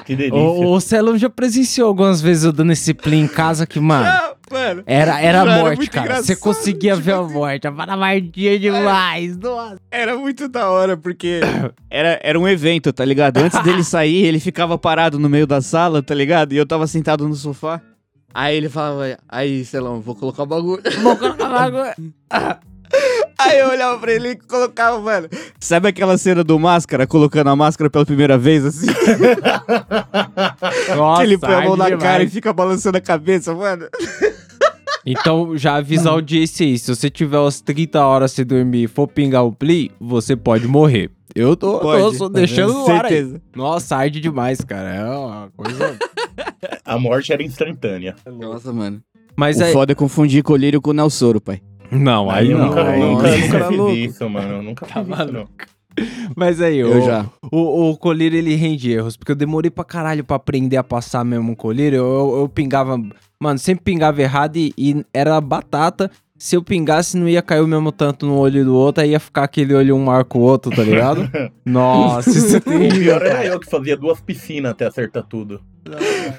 Speaker 5: Que delícia.
Speaker 2: o, o Celão já presenciou algumas vezes eu dando esse plim em casa que, mano.
Speaker 6: mano,
Speaker 2: Era, era a morte,
Speaker 6: muito
Speaker 2: cara. Você conseguia
Speaker 6: tipo
Speaker 2: ver a
Speaker 6: assim.
Speaker 2: morte. A Paramardia demais. Nossa.
Speaker 6: era muito da hora, porque era, era um evento, tá ligado? Antes dele sair, ele ficava parado no meio da sala, tá ligado? E eu tava sentado no sofá. Aí ele falava, aí, Celão, vou colocar o bagulho.
Speaker 2: Vou colocar água.
Speaker 6: Aí eu olhava pra ele e colocava, mano. Sabe aquela cena do máscara, colocando a máscara pela primeira vez, assim?
Speaker 2: Nossa,
Speaker 6: que ele põe a mão na
Speaker 2: arde
Speaker 6: cara e
Speaker 2: demais.
Speaker 6: fica balançando a cabeça, mano.
Speaker 2: Então, já avisa a audiência aí. Se você tiver umas 30 horas sem dormir e for pingar o pli, você pode morrer. Eu tô, tô
Speaker 6: Pode,
Speaker 2: só
Speaker 6: tá
Speaker 2: deixando no ar aí. Nossa, arde demais, cara. É uma coisa...
Speaker 5: A morte era instantânea.
Speaker 6: Nossa, mano.
Speaker 2: Mas
Speaker 6: o
Speaker 2: aí...
Speaker 6: foda é confundir colírio com o Nelsoro, pai.
Speaker 2: Não, aí
Speaker 5: eu
Speaker 2: não.
Speaker 5: nunca,
Speaker 2: aí-
Speaker 5: nunca, fiz
Speaker 3: louco.
Speaker 5: isso, mano. Eu nunca fiz
Speaker 2: Tá
Speaker 5: isso, não.
Speaker 2: maluco. Mas aí,
Speaker 6: Eu
Speaker 2: o,
Speaker 6: já.
Speaker 2: O, o colírio, ele rende erros, porque eu demorei pra caralho pra aprender a passar mesmo um colírio. Eu, eu, eu pingava, mano, sempre pingava errado e, e era batata. Se eu pingasse, não ia cair o mesmo tanto no olho do outro, aí ia ficar aquele olho um marca o outro, tá ligado? Nossa, isso é
Speaker 5: O
Speaker 2: terrível.
Speaker 5: pior era eu que fazia duas piscinas até acertar tudo.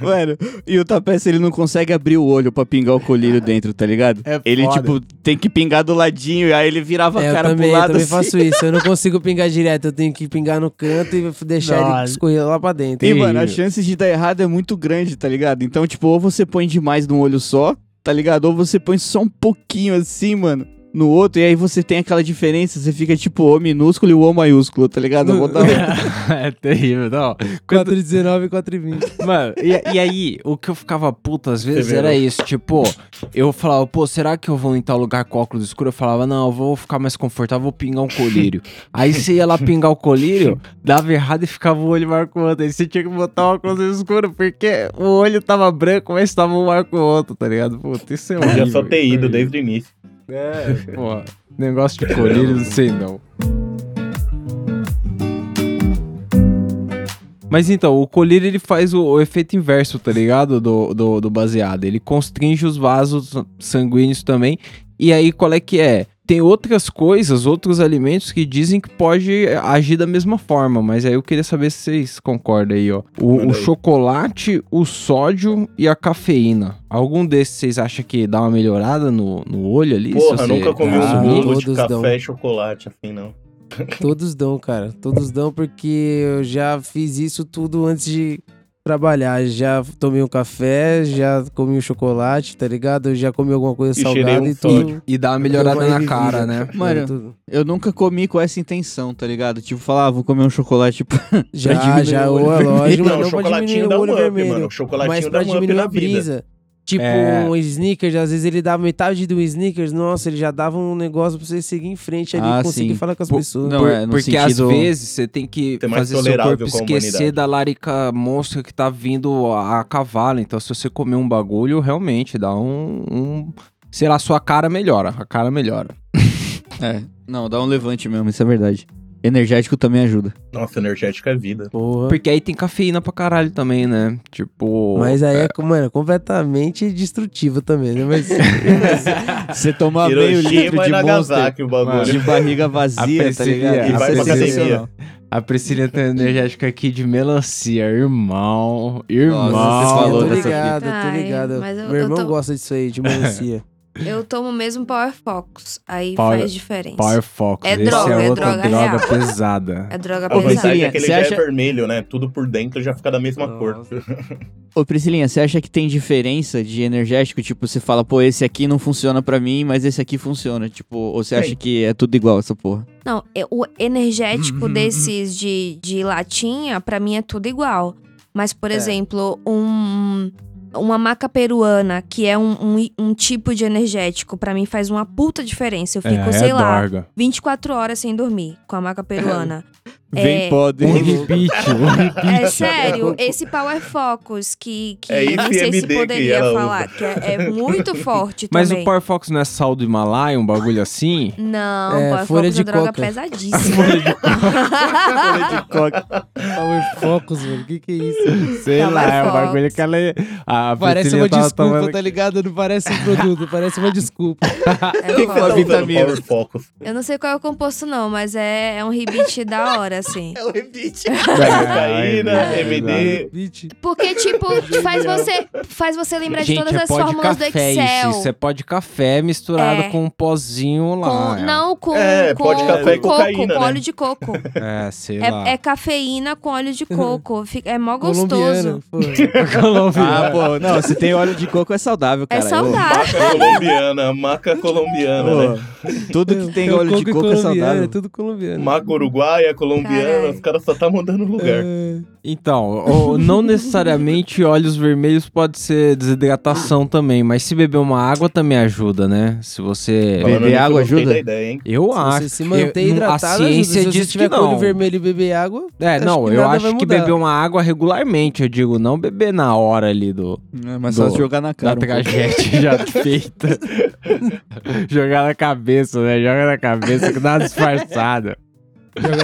Speaker 6: Mano, e o Tapete, ele não consegue abrir o olho pra pingar o colírio dentro, tá ligado?
Speaker 2: É
Speaker 6: ele,
Speaker 2: foda.
Speaker 6: tipo, tem que pingar do ladinho, e aí ele virava
Speaker 3: É,
Speaker 6: a
Speaker 3: eu
Speaker 6: cara
Speaker 3: também,
Speaker 6: pro
Speaker 3: eu
Speaker 6: lado
Speaker 3: também
Speaker 6: assim.
Speaker 3: faço isso. Eu não consigo pingar direto. Eu tenho que pingar no canto e deixar ele escorrer lá pra dentro.
Speaker 6: E, mano, a chance de dar errado é muito grande, tá ligado? Então, tipo, ou você põe demais num olho só, tá ligado? Ou você põe só um pouquinho assim, mano. No outro, e aí você tem aquela diferença, você fica tipo O minúsculo e o O maiúsculo, tá ligado? Eu um-
Speaker 2: é terrível, não. Quando-
Speaker 3: 4,19 e 4,20.
Speaker 2: Mano, e, e aí, o que eu ficava puto às vezes era isso, tipo, eu falava, pô, será que eu vou em tal lugar com óculos escuros? Eu falava, não, eu vou ficar mais confortável, vou pingar um colírio. aí você ia lá pingar o colírio, dava errado e ficava o olho maior que o outro. Aí você tinha que botar o óculos escuro, porque o olho tava branco, mas tava um maior que o outro, tá ligado? Puta, isso é horrível.
Speaker 5: só ter ido desde o início.
Speaker 2: É, pô, negócio de colírio, não sei não. Mas então, o colírio ele faz o, o efeito inverso, tá ligado? Do, do, do baseado. Ele constringe os vasos sanguíneos também. E aí, qual é que é? Tem outras coisas, outros alimentos que dizem que pode agir da mesma forma, mas aí eu queria saber se vocês concordam aí, ó. O, o chocolate, o sódio e a cafeína. Algum desses vocês acham que dá uma melhorada no, no olho ali?
Speaker 5: Porra,
Speaker 2: você
Speaker 5: nunca comi
Speaker 2: consumir?
Speaker 5: um bolo de
Speaker 3: Todos
Speaker 5: café
Speaker 3: dão.
Speaker 5: e chocolate assim, não.
Speaker 3: Todos dão, cara. Todos dão porque eu já fiz isso tudo antes de trabalhar. Já tomei um café, já comi um chocolate, tá ligado? Já comi alguma coisa
Speaker 5: E
Speaker 3: salgada
Speaker 5: um
Speaker 3: e tudo.
Speaker 5: sódio.
Speaker 2: E dá uma
Speaker 3: Deu
Speaker 2: melhorada
Speaker 3: uma
Speaker 2: na cara, né?
Speaker 6: Mano,
Speaker 3: Tudo.
Speaker 6: Eu nunca comi com essa intenção, tá ligado? Tipo, falar, ah, vou comer um chocolate, tipo,
Speaker 3: Já,
Speaker 6: diminuir
Speaker 3: já,
Speaker 6: o olho
Speaker 3: ou é
Speaker 6: vermelho.
Speaker 3: lógico,
Speaker 5: Não,
Speaker 3: mas
Speaker 5: o
Speaker 3: não pra
Speaker 5: chocolatinho
Speaker 3: diminuir
Speaker 5: dá
Speaker 3: o
Speaker 5: um
Speaker 3: olho
Speaker 5: up,
Speaker 3: vermelho.
Speaker 5: mano.
Speaker 3: Mas pra diminuir a
Speaker 5: vida.
Speaker 3: brisa. Tipo,
Speaker 2: É.
Speaker 3: um sneakers, às vezes ele dá metade do sneakers, nossa, ele já dava um negócio pra você seguir em frente ali
Speaker 6: Ah,
Speaker 3: e conseguir
Speaker 6: sim.
Speaker 3: falar com as
Speaker 2: Pô,
Speaker 3: pessoas.
Speaker 6: Não,
Speaker 2: Por-
Speaker 6: é, no
Speaker 2: porque
Speaker 6: sentido-
Speaker 2: às vezes você tem que
Speaker 5: mais
Speaker 2: fazer seu corpo esquecer da larica monstra que tá vindo a, a cavalo. Então, se você comer um bagulho, realmente dá um, um- Sei lá, sua cara melhora. A cara melhora.
Speaker 6: É, não, dá um levante mesmo, isso é verdade. Energético também ajuda.
Speaker 5: Nossa, energético é vida.
Speaker 3: Porra.
Speaker 2: Porque aí tem cafeína pra caralho também, né? Tipo.
Speaker 3: Mas aí é, mano, completamente destrutivo também, né? Mas
Speaker 6: Você tomar meio litro de monster
Speaker 5: Nagasaki o bagulho.
Speaker 6: de barriga vazia, tá ligado?
Speaker 5: E
Speaker 2: a
Speaker 5: vai pra academia.
Speaker 2: A Priscila tem energética aqui de melancia, irmão. Irmão.
Speaker 6: Nossa, você
Speaker 3: eu
Speaker 6: falou
Speaker 3: tô
Speaker 6: dessa
Speaker 3: ligado, eu tô
Speaker 4: Ai,
Speaker 3: ligado.
Speaker 4: eu-
Speaker 3: Meu
Speaker 4: eu
Speaker 3: irmão
Speaker 4: tô-
Speaker 3: gosta disso aí, de melancia.
Speaker 4: Eu tomo mesmo Power Focus. Aí
Speaker 2: Power-
Speaker 4: faz diferença.
Speaker 2: Power Focus.
Speaker 4: É
Speaker 2: Esse
Speaker 4: droga,
Speaker 2: é
Speaker 4: é
Speaker 2: outra
Speaker 4: droga
Speaker 2: droga
Speaker 4: real.
Speaker 2: pesada.
Speaker 4: É droga
Speaker 5: A
Speaker 4: pesada.
Speaker 6: Priscilinha,
Speaker 5: é que ele
Speaker 6: você
Speaker 5: já
Speaker 6: acha-
Speaker 5: é vermelho, né? Tudo por dentro já fica da mesma cor.
Speaker 6: Ô Priscilinha, você acha que tem diferença de energético? Tipo, você fala, pô, esse aqui não funciona pra mim, mas esse aqui funciona. Tipo, ou você
Speaker 5: Tem.
Speaker 6: acha que é tudo igual essa porra?
Speaker 4: Não, é- o energético desses de, de latinha, pra mim é tudo igual. Mas, por
Speaker 5: É.
Speaker 4: exemplo, um, uma maca peruana, que é um, um, um tipo de energético, pra mim faz uma puta diferença. Eu fico,
Speaker 2: é,
Speaker 4: sei
Speaker 2: é
Speaker 4: lá,
Speaker 2: dorga.
Speaker 4: 24 horas sem dormir com a maca peruana.
Speaker 6: Vem
Speaker 4: É,
Speaker 6: pode.
Speaker 2: O repeat.
Speaker 4: É sério, esse Power Focus, que, que
Speaker 5: É
Speaker 4: nem sei se poderia falar, que é, é muito forte
Speaker 2: Mas
Speaker 4: também.
Speaker 2: o Power Fox não é sal do Himalaia, um bagulho assim?
Speaker 4: Não,
Speaker 3: É,
Speaker 4: Power
Speaker 3: folha
Speaker 4: Focus
Speaker 3: de
Speaker 4: é droga
Speaker 3: coca.
Speaker 4: pesadíssima.
Speaker 3: Power Focus, mano, o que que é isso?
Speaker 2: Sei
Speaker 4: Power
Speaker 2: lá, é um bagulho que ela... A
Speaker 3: Parece uma
Speaker 2: tava
Speaker 3: desculpa,
Speaker 2: tomando-
Speaker 3: tá ligado? Não parece um produto, parece uma desculpa.
Speaker 4: É
Speaker 5: que tá usando
Speaker 6: vitamina.
Speaker 5: Focus?
Speaker 4: Eu não sei qual é o composto, não, mas é, é um rebite da hora, assim.
Speaker 6: É o rebite.
Speaker 5: Cocaína,
Speaker 2: é,
Speaker 5: MD.
Speaker 4: Porque, tipo, faz você, faz você lembrar de
Speaker 2: Gente,
Speaker 4: todas
Speaker 2: é
Speaker 4: as
Speaker 2: de
Speaker 4: fórmulas do Excel.
Speaker 2: isso. Isso é pó de café misturado
Speaker 4: É.
Speaker 2: com um pozinho lá.
Speaker 4: Com,
Speaker 2: é.
Speaker 4: não, com,
Speaker 5: É,
Speaker 4: com
Speaker 5: pó de café
Speaker 4: coco,
Speaker 5: cocaína,
Speaker 4: com
Speaker 5: né?
Speaker 4: óleo de coco.
Speaker 2: É, sei lá.
Speaker 4: É, é cafeína com óleo de coco. É mó gostoso.
Speaker 3: Colombiano. pô.
Speaker 6: Ah, pô, não, se tem óleo de coco é saudável,
Speaker 4: É
Speaker 6: cara.
Speaker 4: saudável.
Speaker 5: Maca colombiana, maca colombiana, né?
Speaker 6: tudo que tem
Speaker 3: É
Speaker 6: óleo de
Speaker 3: coco
Speaker 6: é saudável.
Speaker 3: É tudo colombiano.
Speaker 5: Maca uruguaia, colombiana, os caras só tá mudando lugar.
Speaker 3: É.
Speaker 2: Então, não necessariamente olhos vermelhos pode ser desidratação também, mas se beber uma água também ajuda, né? Se você...
Speaker 6: Beber
Speaker 5: Falando
Speaker 6: água ajuda?
Speaker 5: da ideia?
Speaker 2: Eu
Speaker 3: Se
Speaker 2: acho.
Speaker 3: você se manter
Speaker 2: Eu-
Speaker 3: hidratado,
Speaker 2: a ciência
Speaker 3: ajuda. Se
Speaker 2: diz
Speaker 3: você tiver
Speaker 2: que
Speaker 3: com o olho
Speaker 2: não.
Speaker 3: vermelho e beber água,
Speaker 2: É,
Speaker 3: acho
Speaker 2: não,
Speaker 3: que
Speaker 2: eu acho que beber uma água regularmente, eu digo, não beber na hora ali do
Speaker 6: É mais fácil
Speaker 2: Do-
Speaker 6: jogar na
Speaker 2: da
Speaker 6: cara. um pouco.
Speaker 2: tragédia já feita. Jogar na cabeça, né? Joga na cabeça que dá uma disfarçada.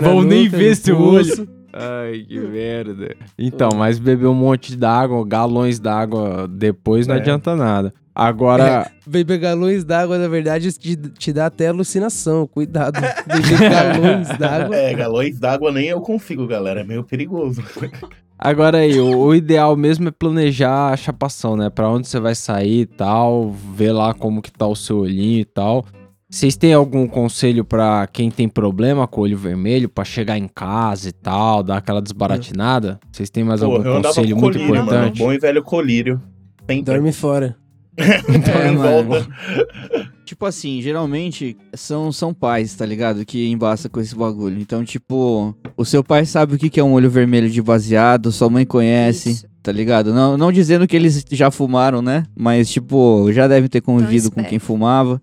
Speaker 2: Vão nem
Speaker 3: nuca,
Speaker 2: ver seu
Speaker 3: pulso.
Speaker 2: olho. Ai, que merda. Então, mas beber um monte d'água, galões d'água depois não
Speaker 5: É.
Speaker 2: adianta nada. Agora,
Speaker 3: Beber galões d'água, na verdade, te, te dá até alucinação. Cuidado. Beber galões d'água.
Speaker 5: É, galões d'água nem eu consigo, galera. É meio perigoso.
Speaker 2: Agora aí, o, o ideal mesmo é planejar a chapação, né? Pra onde você vai sair e tal, ver lá como que tá o seu olhinho e tal. Vocês têm algum conselho pra quem tem problema com o olho vermelho, pra chegar em casa e tal, dar aquela desbaratinada? Vocês têm mais
Speaker 5: Pô,
Speaker 2: algum conselho
Speaker 5: com
Speaker 2: muito
Speaker 5: colírio, mano.
Speaker 2: importante?
Speaker 5: Bom e velho colírio. Sempre.
Speaker 3: Dorme fora.
Speaker 6: É,
Speaker 5: em
Speaker 6: mano.
Speaker 5: volta.
Speaker 6: Tipo assim, geralmente são, são pais, tá ligado? Que embaça com esse bagulho. Então, tipo, o seu pai sabe o que que é um olho vermelho de baseado, sua mãe conhece,
Speaker 4: Isso.
Speaker 6: tá ligado? Não, não dizendo que eles já fumaram, né? Mas, tipo, já devem ter convivido com quem fumava.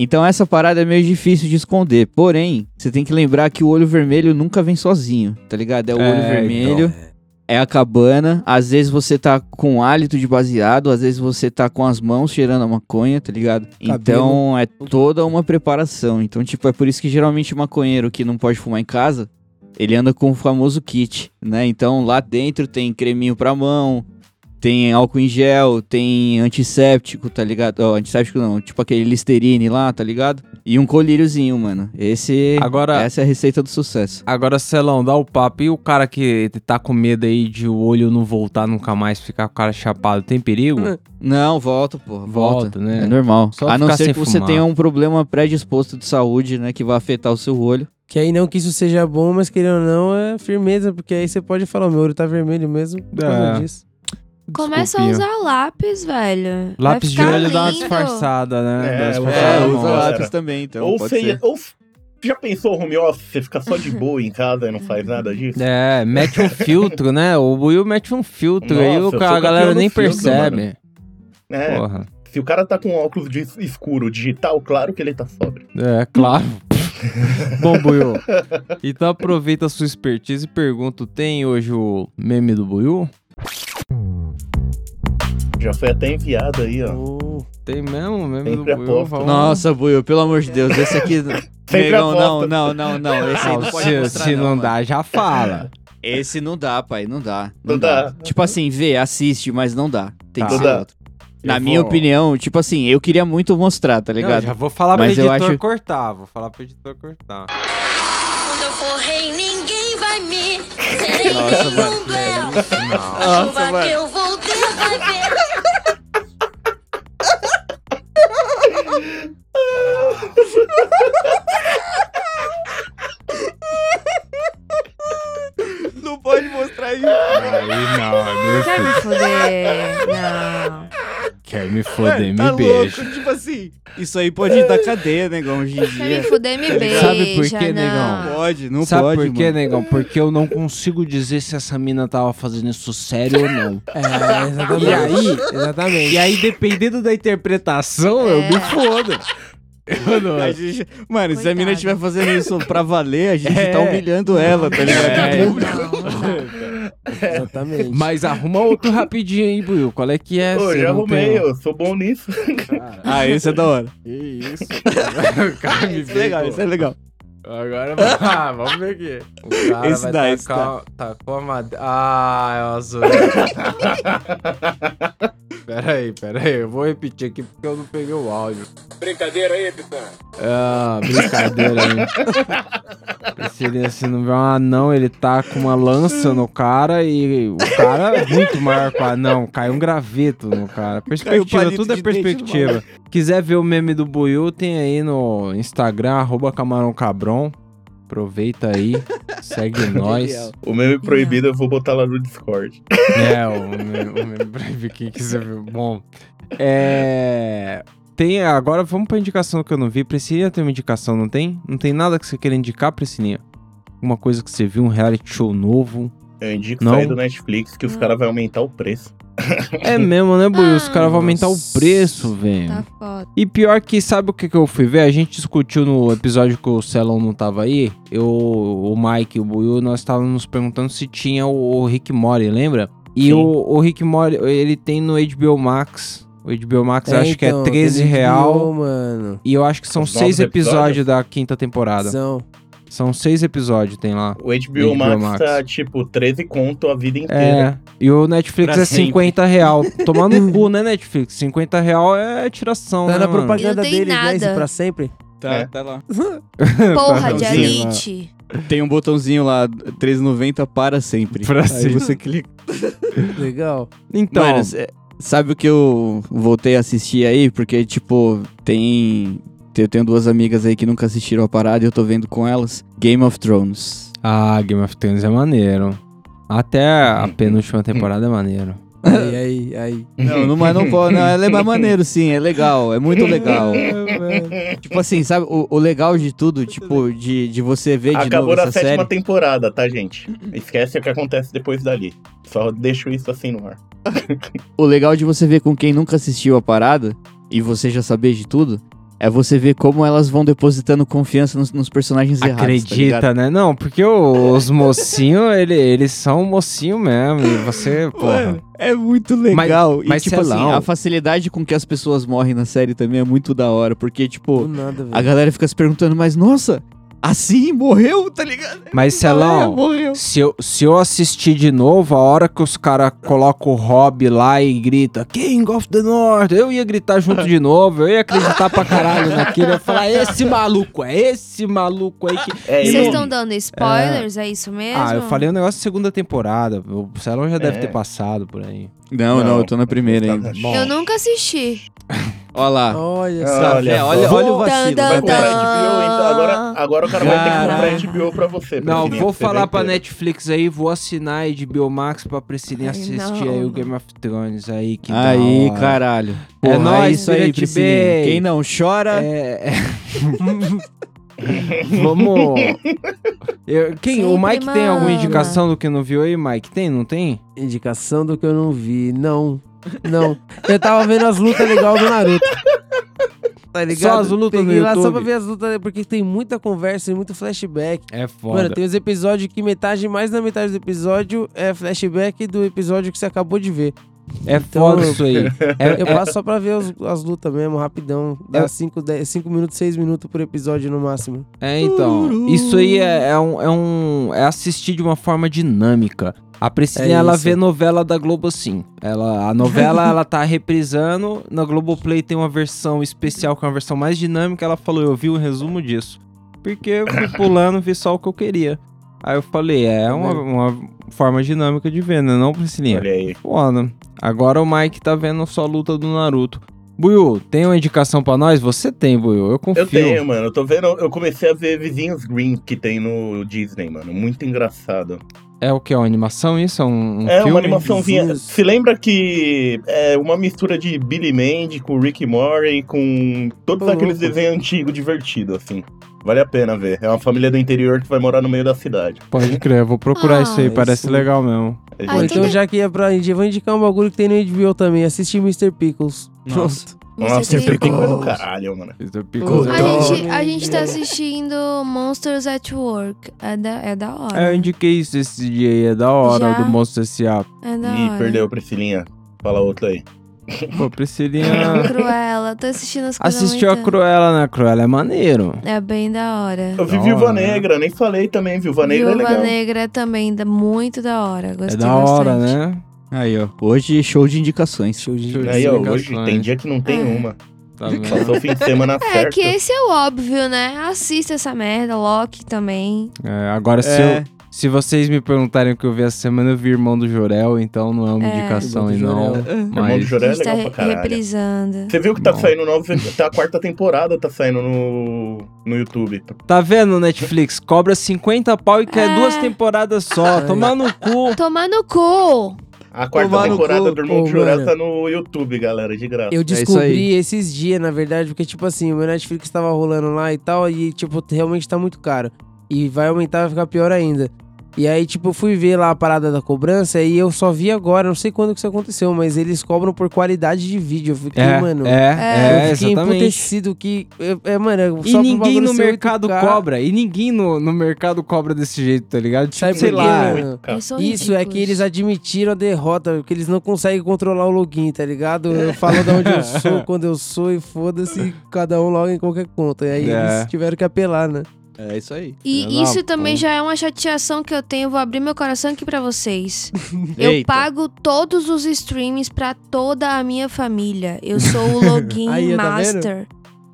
Speaker 6: Então, essa parada é meio difícil de esconder. Porém, você tem que lembrar que o olho vermelho nunca vem sozinho, tá ligado? É o
Speaker 2: É,
Speaker 6: olho
Speaker 2: então.
Speaker 6: É a cabana, às vezes você tá com hálito de baseado, às vezes você tá com as mãos cheirando a maconha, tá ligado? Então é toda uma preparação. Então, tipo, é por isso que geralmente o maconheiro que não pode fumar em casa, ele anda com o famoso kit, né? Então lá dentro tem creminho pra mão, tem álcool em gel, tem antisséptico, tá ligado? Ó, antisséptico não, tipo aquele Listerine lá, tá ligado? E um colíriozinho, mano. Esse,
Speaker 2: Agora-
Speaker 6: essa é a receita do sucesso.
Speaker 2: Agora, Celão, dá o papo. E o cara que tá com medo aí de o olho não voltar nunca mais, ficar com o cara chapado, tem perigo?
Speaker 6: Não, volta, porra. Volta,
Speaker 2: Volta, né?
Speaker 6: É normal.
Speaker 2: Só
Speaker 6: a não
Speaker 2: ficar
Speaker 6: ser
Speaker 2: sem
Speaker 6: que você
Speaker 2: fumar.
Speaker 6: tenha um problema predisposto de saúde, né? Que vai afetar o seu olho.
Speaker 3: Que aí não que isso seja bom, mas querendo ou não, é firmeza, porque aí você pode falar, meu olho tá vermelho mesmo por causa
Speaker 2: É.
Speaker 3: disso.
Speaker 4: Começa a usar lápis, velho.
Speaker 2: Lápis de olho dá uma disfarçada, né?
Speaker 5: É, é, usa lápis.
Speaker 6: também, então.
Speaker 5: ou,
Speaker 6: ser.
Speaker 5: ou já pensou home office? Você fica só de boa em casa e não faz nada disso?
Speaker 2: É, mete um filtro, né? O Will mete um filtro aí o
Speaker 5: eu
Speaker 2: ca-
Speaker 5: sou
Speaker 2: a galera nem
Speaker 5: filtro,
Speaker 2: percebe.
Speaker 5: É,
Speaker 2: Porra.
Speaker 5: se o cara tá com óculos de escuro digital, claro que ele tá sóbrio.
Speaker 2: É, claro. Bom, Buiu. Então aproveita a sua expertise e pergunta: tem hoje o meme do Buiu?
Speaker 5: Já foi até enviado aí, ó.
Speaker 3: Oh,
Speaker 2: Tem mesmo o meme
Speaker 5: Sempre
Speaker 2: do Buiu? Vamos-
Speaker 6: Nossa, Buiu, pelo amor de Deus, esse aqui. Negão, não, não, não, não. Esse
Speaker 2: Não,
Speaker 6: não
Speaker 2: se
Speaker 6: mostrar,
Speaker 2: se não,
Speaker 6: mano.
Speaker 2: dá, já fala.
Speaker 6: Esse não dá, pai, não dá.
Speaker 5: Não dá.
Speaker 6: Tipo assim, vê, assiste, mas não dá. Tem que
Speaker 2: Tá.
Speaker 6: ser
Speaker 5: Não dá.
Speaker 6: outro. Na
Speaker 2: Eu
Speaker 6: minha
Speaker 2: vou-
Speaker 6: opinião, tipo assim, eu queria muito mostrar, tá
Speaker 2: Não,
Speaker 6: ligado?
Speaker 2: já vou falar
Speaker 6: Mas
Speaker 2: pro
Speaker 6: eu
Speaker 2: editor
Speaker 6: acho-
Speaker 2: cortar. Vou falar pro editor cortar.
Speaker 7: Quando eu for rei, ninguém vai me ter em
Speaker 6: Nossa,
Speaker 7: nenhum
Speaker 6: mano.
Speaker 2: Não.
Speaker 7: A chuva que eu vou ter vai ver.
Speaker 6: Não pode mostrar isso.
Speaker 2: Aí não,
Speaker 4: Quer
Speaker 2: meu
Speaker 4: me
Speaker 2: filho.
Speaker 4: foder? Não.
Speaker 2: Quer me foder, me
Speaker 6: tá
Speaker 2: beija.
Speaker 6: louco, tipo assim. Isso aí pode dar cadeia, negão, hoje em
Speaker 4: Quer me
Speaker 6: dia.
Speaker 4: foder, me beija.
Speaker 2: Sabe por quê,
Speaker 4: não.
Speaker 2: negão?
Speaker 6: Pode, não
Speaker 2: Sabe
Speaker 6: pode,
Speaker 2: por quê,
Speaker 6: mano.
Speaker 2: negão? Porque eu não consigo dizer se essa mina tava fazendo isso sério ou não.
Speaker 3: é, exatamente.
Speaker 2: E aí?
Speaker 3: Exatamente.
Speaker 2: E aí, dependendo da interpretação, eu
Speaker 4: É.
Speaker 2: me fodo. Eu não-
Speaker 6: A gente- mano, se a mina estiver fazendo isso pra valer, a gente
Speaker 2: É.
Speaker 6: tá humilhando ela, tá ligado?
Speaker 2: É.
Speaker 4: Não, não
Speaker 3: Exatamente.
Speaker 2: Mas arruma outro rapidinho aí, Buiu. Qual é que é?
Speaker 5: Pô,
Speaker 2: Você
Speaker 5: já arrumei,
Speaker 2: tem-
Speaker 5: eu sou bom nisso.
Speaker 6: Ah, esse é da hora.
Speaker 2: Que isso? o cara me
Speaker 6: Esse é legal, esse é legal.
Speaker 2: Agora ah, vamos ver aqui. O cara
Speaker 6: Esse
Speaker 2: vai
Speaker 6: dá, esse
Speaker 2: tacar, tacou a madeira. Ah, é o azul. pera aí, pera aí. Eu vou repetir aqui porque eu não peguei o áudio. Brincadeira aí, Pitã. Ah, brincadeira aí. Esse ele, se não vê um anão, ele tá com uma lança no cara e o cara é muito maior que o anão. Caiu um graveto no cara. Perspectiva, tudo é
Speaker 6: de
Speaker 2: perspectiva. Quiser ver o meme do Buiu, tem aí no Instagram, arroba Camarão Cabron. Aproveita aí, segue nós.
Speaker 5: O meme proibido eu vou botar lá no Discord.
Speaker 2: É, o meme, o meme breve, quem quiser ver. Bom, é... Tem, agora vamos pra indicação que eu não vi. Priscilinha tem uma indicação, não tem? Não tem nada que você queira indicar, Priscilinha? Uma coisa que você viu, um reality show novo?
Speaker 5: Eu indico
Speaker 2: Não.
Speaker 5: sair do Netflix que os caras vão aumentar o preço.
Speaker 2: É mesmo, né, Buiu? Os
Speaker 4: Ah,
Speaker 2: caras vão aumentar o preço, velho.
Speaker 4: Tá foda.
Speaker 2: E pior que, sabe o que, que eu fui ver? A gente discutiu no episódio que o Celão não tava aí. Eu, o Mike e o Buiu, nós estávamos nos perguntando se tinha o, o Rick Mori, lembra? E
Speaker 5: Sim.
Speaker 2: o, o Rick Mori, ele tem no HBO Max. O HBO Max eu acho que é
Speaker 3: então,
Speaker 2: 13
Speaker 3: tem HBO,
Speaker 2: real.
Speaker 3: mano.
Speaker 2: E eu acho que são
Speaker 5: Os
Speaker 2: seis episódios
Speaker 5: episódios?
Speaker 2: da quinta temporada.
Speaker 3: São.
Speaker 2: São seis episódios, tem lá.
Speaker 5: O HBO,
Speaker 2: HBO
Speaker 5: Max,
Speaker 2: Max.
Speaker 5: tá tipo 13 conto a vida inteira.
Speaker 2: É. E o Netflix
Speaker 6: Pra
Speaker 2: é
Speaker 6: sempre.
Speaker 2: 50 real. Tomar no cu, né, Netflix? 50 real é tiração,
Speaker 3: Tá
Speaker 2: né,
Speaker 3: na
Speaker 2: mano?
Speaker 3: propaganda deles, né?
Speaker 4: Nada.
Speaker 3: pra sempre.
Speaker 6: Tá,
Speaker 5: É.
Speaker 6: tá lá.
Speaker 4: Porra de elite.
Speaker 6: Tem um botãozinho lá, 13,90 para sempre.
Speaker 2: Pra
Speaker 6: Aí
Speaker 2: sempre.
Speaker 6: você clica.
Speaker 3: Legal.
Speaker 2: Então,
Speaker 6: Mano, sabe o que eu voltei a assistir aí? Porque, tipo, tem. Eu tenho duas amigas aí que nunca assistiram a parada e eu tô vendo com elas. Game of Thrones.
Speaker 2: Ah, Game of Thrones é maneiro. Até a penúltima temporada é maneiro.
Speaker 3: Aí, aí, aí.
Speaker 6: Não, não, mas não pode. Não, ela é mais maneiro, sim. É legal. É muito legal. tipo assim, sabe? O, o legal de tudo, tipo, de, de você ver de
Speaker 5: Acabou
Speaker 6: novo
Speaker 5: na
Speaker 6: essa
Speaker 5: sétima
Speaker 6: série.
Speaker 5: temporada, tá, gente? Esquece o que acontece depois dali. Só deixo isso assim no ar.
Speaker 6: O legal de você ver com quem nunca assistiu a parada e você já saber de tudo. É você ver como elas vão depositando confiança nos, nos personagens errados. tá
Speaker 2: Acredita,
Speaker 6: ligado?
Speaker 2: né? Não, porque os mocinhos, ele, eles são mocinho mesmo. E você, porra.
Speaker 6: É muito legal.
Speaker 2: mas
Speaker 6: e, tipo assim, a facilidade com que as pessoas morrem na série também é muito da hora. Porque, tipo,
Speaker 3: nada,
Speaker 6: a galera fica se perguntando, mas nossa, assim morreu, tá ligado?
Speaker 2: Mas,
Speaker 6: É,
Speaker 2: Celão,
Speaker 6: morreu.
Speaker 2: se eu, se eu assistir de novo, a hora que os caras colocam o Rob lá e grita King of the North, eu ia gritar junto de novo, eu ia acreditar pra caralho naquilo. Eu ia falar, esse maluco, é esse maluco aí que.
Speaker 5: É,
Speaker 4: Vocês estão dando spoilers, é, isso mesmo?
Speaker 2: Ah, eu falei um negócio de segunda temporada. O Celão já deve
Speaker 5: É.
Speaker 2: ter passado por aí.
Speaker 6: Não, não,
Speaker 5: Não,
Speaker 6: eu tô na primeira
Speaker 5: tá-
Speaker 6: ainda.
Speaker 4: Eu nunca assisti.
Speaker 6: Olha lá.
Speaker 3: Olha só.
Speaker 5: olha
Speaker 6: É, olha, olha o vacilo.
Speaker 5: Vai comprar. HBO, então agora, agora o cara vai ter que comprar HBO pra você.
Speaker 2: Não,
Speaker 5: Priscilinha,
Speaker 2: vou
Speaker 5: pra
Speaker 2: falar pra. Netflix aí, vou assinar a HBO Max pra Priscilinha assistir
Speaker 4: não.
Speaker 2: aí o Game of Thrones aí. Que
Speaker 6: Aí, caralho.
Speaker 2: É
Speaker 6: Porra,
Speaker 2: nóis,
Speaker 6: é isso aí, Priscilinha. Quem não chora...
Speaker 2: É. Vamos. Eu- quem, o
Speaker 4: Sempre
Speaker 2: Mike tem alguma indicação do que não viu aí, Mike? Tem, não tem?
Speaker 3: Indicação do que eu não vi. Não. Não. Eu tava vendo as lutas legais do Naruto. Tá ligado?
Speaker 2: Só as lutas no
Speaker 3: Peguei lá só
Speaker 2: YouTube?
Speaker 3: pra ver as lutas, porque tem muita conversa e muito flashback.
Speaker 2: É foda.
Speaker 3: Mano, tem os episódios que metade, mais da metade do episódio é flashback do episódio que você acabou de ver.
Speaker 2: É
Speaker 3: Então,
Speaker 2: foda isso aí. É,
Speaker 3: Eu
Speaker 2: é-
Speaker 3: passo só pra ver os- as lutas mesmo, rapidão. Dá
Speaker 2: Eu-
Speaker 3: 5 minutos, 6 minutos por episódio no máximo.
Speaker 2: É, então. Isso aí é, é um, é um. É assistir de uma forma dinâmica. A Priscilinha,
Speaker 3: É
Speaker 2: ela vê novela da Globo sim. Ela, a novela, ela tá reprisando. Na Globoplay tem uma versão especial, que é uma versão mais dinâmica. Ela falou, eu vi o resumo disso. Porque eu fui pulando, vi só o que eu queria. Aí eu falei, é uma, uma forma dinâmica de ver, né? Não, Priscilinha?
Speaker 5: Olha aí.
Speaker 2: Foda. Agora o Mike tá vendo só a luta do Naruto. Buiu, tem uma indicação pra nós? Você tem, Buiu. Eu confio.
Speaker 5: Eu tenho, mano. Eu tô vendo. Eu comecei a ver Vizinhos Green que tem no Disney, mano. Muito engraçado.
Speaker 2: É o que? Uma animação isso? É um, um
Speaker 5: é
Speaker 2: filme?
Speaker 5: uma animaçãozinha.
Speaker 3: Vizinhos.
Speaker 5: Se lembra que é uma mistura de Billy Mandy com Rick Morty, com todos
Speaker 3: Ô,
Speaker 5: aqueles
Speaker 3: louco.
Speaker 5: desenhos antigos divertidos, assim. Vale a pena ver. É uma família do interior que vai morar no meio da cidade.
Speaker 2: Pode crer, eu vou procurar
Speaker 4: Ah,
Speaker 2: isso aí,
Speaker 3: isso.
Speaker 2: parece legal mesmo.
Speaker 5: É
Speaker 4: Ah,
Speaker 5: gente-
Speaker 3: então, já que é pra Índia, vou indicar um bagulho que tem no HBO também. Assistir Mr. Pickles.
Speaker 6: Nossa.
Speaker 5: Nossa. Pickles é do caralho, mano.
Speaker 2: É
Speaker 4: A gente, a gente tá assistindo Monsters at Work. É da, é da hora.
Speaker 2: É, eu indiquei isso esse dia aí, é da hora,
Speaker 4: Já?
Speaker 2: do Monstro S.A.
Speaker 4: É da
Speaker 5: Ih,
Speaker 4: hora.
Speaker 5: perdeu, Priscilinha. Fala outro aí.
Speaker 2: Pô, Priscilinha
Speaker 4: Cruella. Tô assistindo as coisas
Speaker 2: assistiu a
Speaker 4: muito-
Speaker 2: Cruella, né? Cruella é maneiro.
Speaker 4: É bem da hora.
Speaker 5: Eu vi
Speaker 2: Da
Speaker 5: Viúva
Speaker 2: hora, né?
Speaker 5: Negra, nem falei também. Viúva Negra
Speaker 4: Viúva
Speaker 5: é legal.
Speaker 4: Negra é também da, muito da hora. Gostei
Speaker 2: é da hora,
Speaker 4: bastante.
Speaker 2: né?
Speaker 6: Aí, ó. Hoje, show de indicações.
Speaker 3: Show de
Speaker 2: de
Speaker 5: Aí, ó,
Speaker 2: Indicações.
Speaker 5: hoje tem dia que não tem
Speaker 4: É.
Speaker 5: uma.
Speaker 2: Tá?
Speaker 5: Passou o fim de semana
Speaker 4: É
Speaker 5: certo.
Speaker 4: que esse é o óbvio, né? Assista essa merda, Loki também.
Speaker 2: É, agora, se,
Speaker 6: É.
Speaker 2: eu, se vocês me perguntarem o que eu vi essa semana, eu vi Irmão do Jorel, então não é uma
Speaker 4: É.
Speaker 2: indicação
Speaker 3: do
Speaker 2: não.
Speaker 3: Jorel.
Speaker 5: Irmão do
Speaker 2: Mas
Speaker 5: Jorel
Speaker 4: a
Speaker 5: é
Speaker 4: gente tá
Speaker 5: legal pra caralho.
Speaker 4: reprisando.
Speaker 5: Você viu que tá
Speaker 2: Não.
Speaker 5: saindo novo, tá a quarta temporada, tá saindo no, no YouTube.
Speaker 2: tá vendo, Netflix? Cobra 50 pau e quer
Speaker 4: É.
Speaker 2: duas temporadas só. Tomar no cu.
Speaker 4: Tomar no cu!
Speaker 5: A quarta
Speaker 6: Tomar
Speaker 5: temporada
Speaker 6: cu.
Speaker 5: do Irmão
Speaker 3: Ô,
Speaker 5: do Jorel
Speaker 3: mano.
Speaker 5: tá no YouTube, galera, de graça.
Speaker 3: Eu
Speaker 6: isso
Speaker 3: descobri esses dias, na verdade, porque, tipo assim, o meu Netflix tava rolando lá e tal, e, tipo, realmente tá muito caro. E vai aumentar, vai ficar pior ainda. E aí, tipo, eu fui ver lá a parada da cobrança e eu só vi agora, não sei quando que isso aconteceu, mas eles cobram por qualidade de vídeo. Eu fiquei,
Speaker 2: É,
Speaker 3: mano.
Speaker 2: é,
Speaker 4: É,
Speaker 3: eu fiquei
Speaker 2: exatamente.
Speaker 3: emputecido que. É, é, mano,
Speaker 2: E
Speaker 3: só pro
Speaker 2: ninguém no mercado
Speaker 3: 8K,
Speaker 2: cobra. E ninguém no, no mercado cobra desse jeito, tá ligado? Tipo,
Speaker 3: Sabe
Speaker 2: sei lá.
Speaker 3: Isso é que eles admitiram a derrota, porque eles não conseguem controlar o login, tá ligado? Eu falo de onde eu sou, quando eu sou e foda-se, cada um loga em qualquer conta. E aí
Speaker 2: É.
Speaker 3: eles tiveram que apelar, né?
Speaker 6: É isso aí.
Speaker 4: E
Speaker 2: da
Speaker 4: isso também
Speaker 2: puta.
Speaker 4: já é uma chateação que eu tenho. Vou abrir meu coração aqui pra vocês. eu
Speaker 6: Eita.
Speaker 4: pago todos os streams pra toda a minha família. Eu sou o login
Speaker 3: Aí, tá
Speaker 4: master.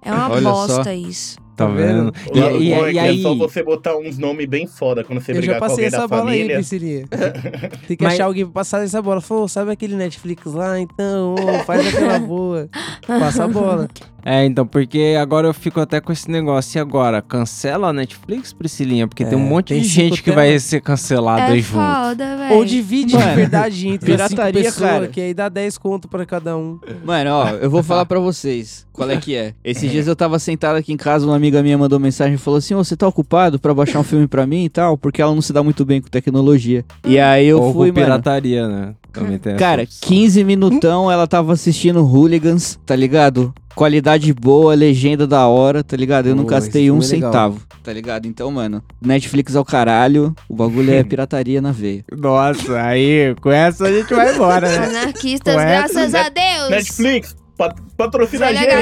Speaker 4: É uma
Speaker 6: Olha
Speaker 4: bosta
Speaker 6: só.
Speaker 4: isso.
Speaker 2: Tá vendo?
Speaker 5: O lado
Speaker 2: E, e-
Speaker 5: é
Speaker 2: e aí...
Speaker 5: é só você botar uns nomes bem foda quando você
Speaker 3: Eu já
Speaker 5: brigar com
Speaker 3: passei
Speaker 5: alguém da
Speaker 3: essa bola aí,
Speaker 5: família.
Speaker 3: Priscilinha. Tem que
Speaker 2: Mas-
Speaker 3: achar alguém pra passar essa bola. Falou, sabe aquele Netflix lá? Então, ô, faz aquela boa. Passa a bola.
Speaker 2: É, então, porque agora eu fico até com esse negócio. E agora, cancela a Netflix, Priscilinha? Porque tem um
Speaker 3: É,
Speaker 2: monte
Speaker 3: tem
Speaker 2: de gente que vai ser cancelada
Speaker 4: É
Speaker 2: aí junto.
Speaker 4: foda.
Speaker 3: Ou divide de
Speaker 6: Mano,
Speaker 3: verdade entre
Speaker 6: pirataria,
Speaker 3: pessoas,
Speaker 6: cara.
Speaker 3: que aí dá 10 conto pra cada um.
Speaker 6: Mano, ó, eu vou falar pra vocês qual é que é. Esses dias eu tava sentado aqui em casa, uma amiga minha mandou mensagem e falou assim: Ô, você tá ocupado pra baixar um filme pra mim e tal? Porque ela não se dá muito bem com tecnologia. E aí eu
Speaker 2: Ou
Speaker 6: fui,
Speaker 2: com
Speaker 6: mano.
Speaker 2: pirataria, né? Também tem essa
Speaker 6: Cara,
Speaker 2: opção.
Speaker 6: 15 minutão ela tava assistindo Hooligans, tá ligado? Qualidade boa, legenda da hora, tá ligado? Eu não
Speaker 3: Pô,
Speaker 6: gastei um
Speaker 3: é legal.
Speaker 6: centavo, tá ligado? Então, mano, Netflix ao caralho, o bagulho é pirataria na veia.
Speaker 2: Nossa, aí com essa a gente vai embora, né?
Speaker 4: Anarquistas,
Speaker 2: Correto.
Speaker 4: graças a Deus.
Speaker 5: Netflix, pat patrocina a gente.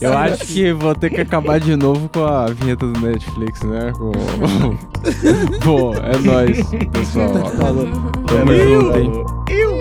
Speaker 2: Eu, eu acho que vou ter que acabar de novo com a vinheta do Netflix, né? Com... Pô, é nóis, pessoal.
Speaker 5: Falou.
Speaker 2: Tamo junto, hein?
Speaker 5: Falou.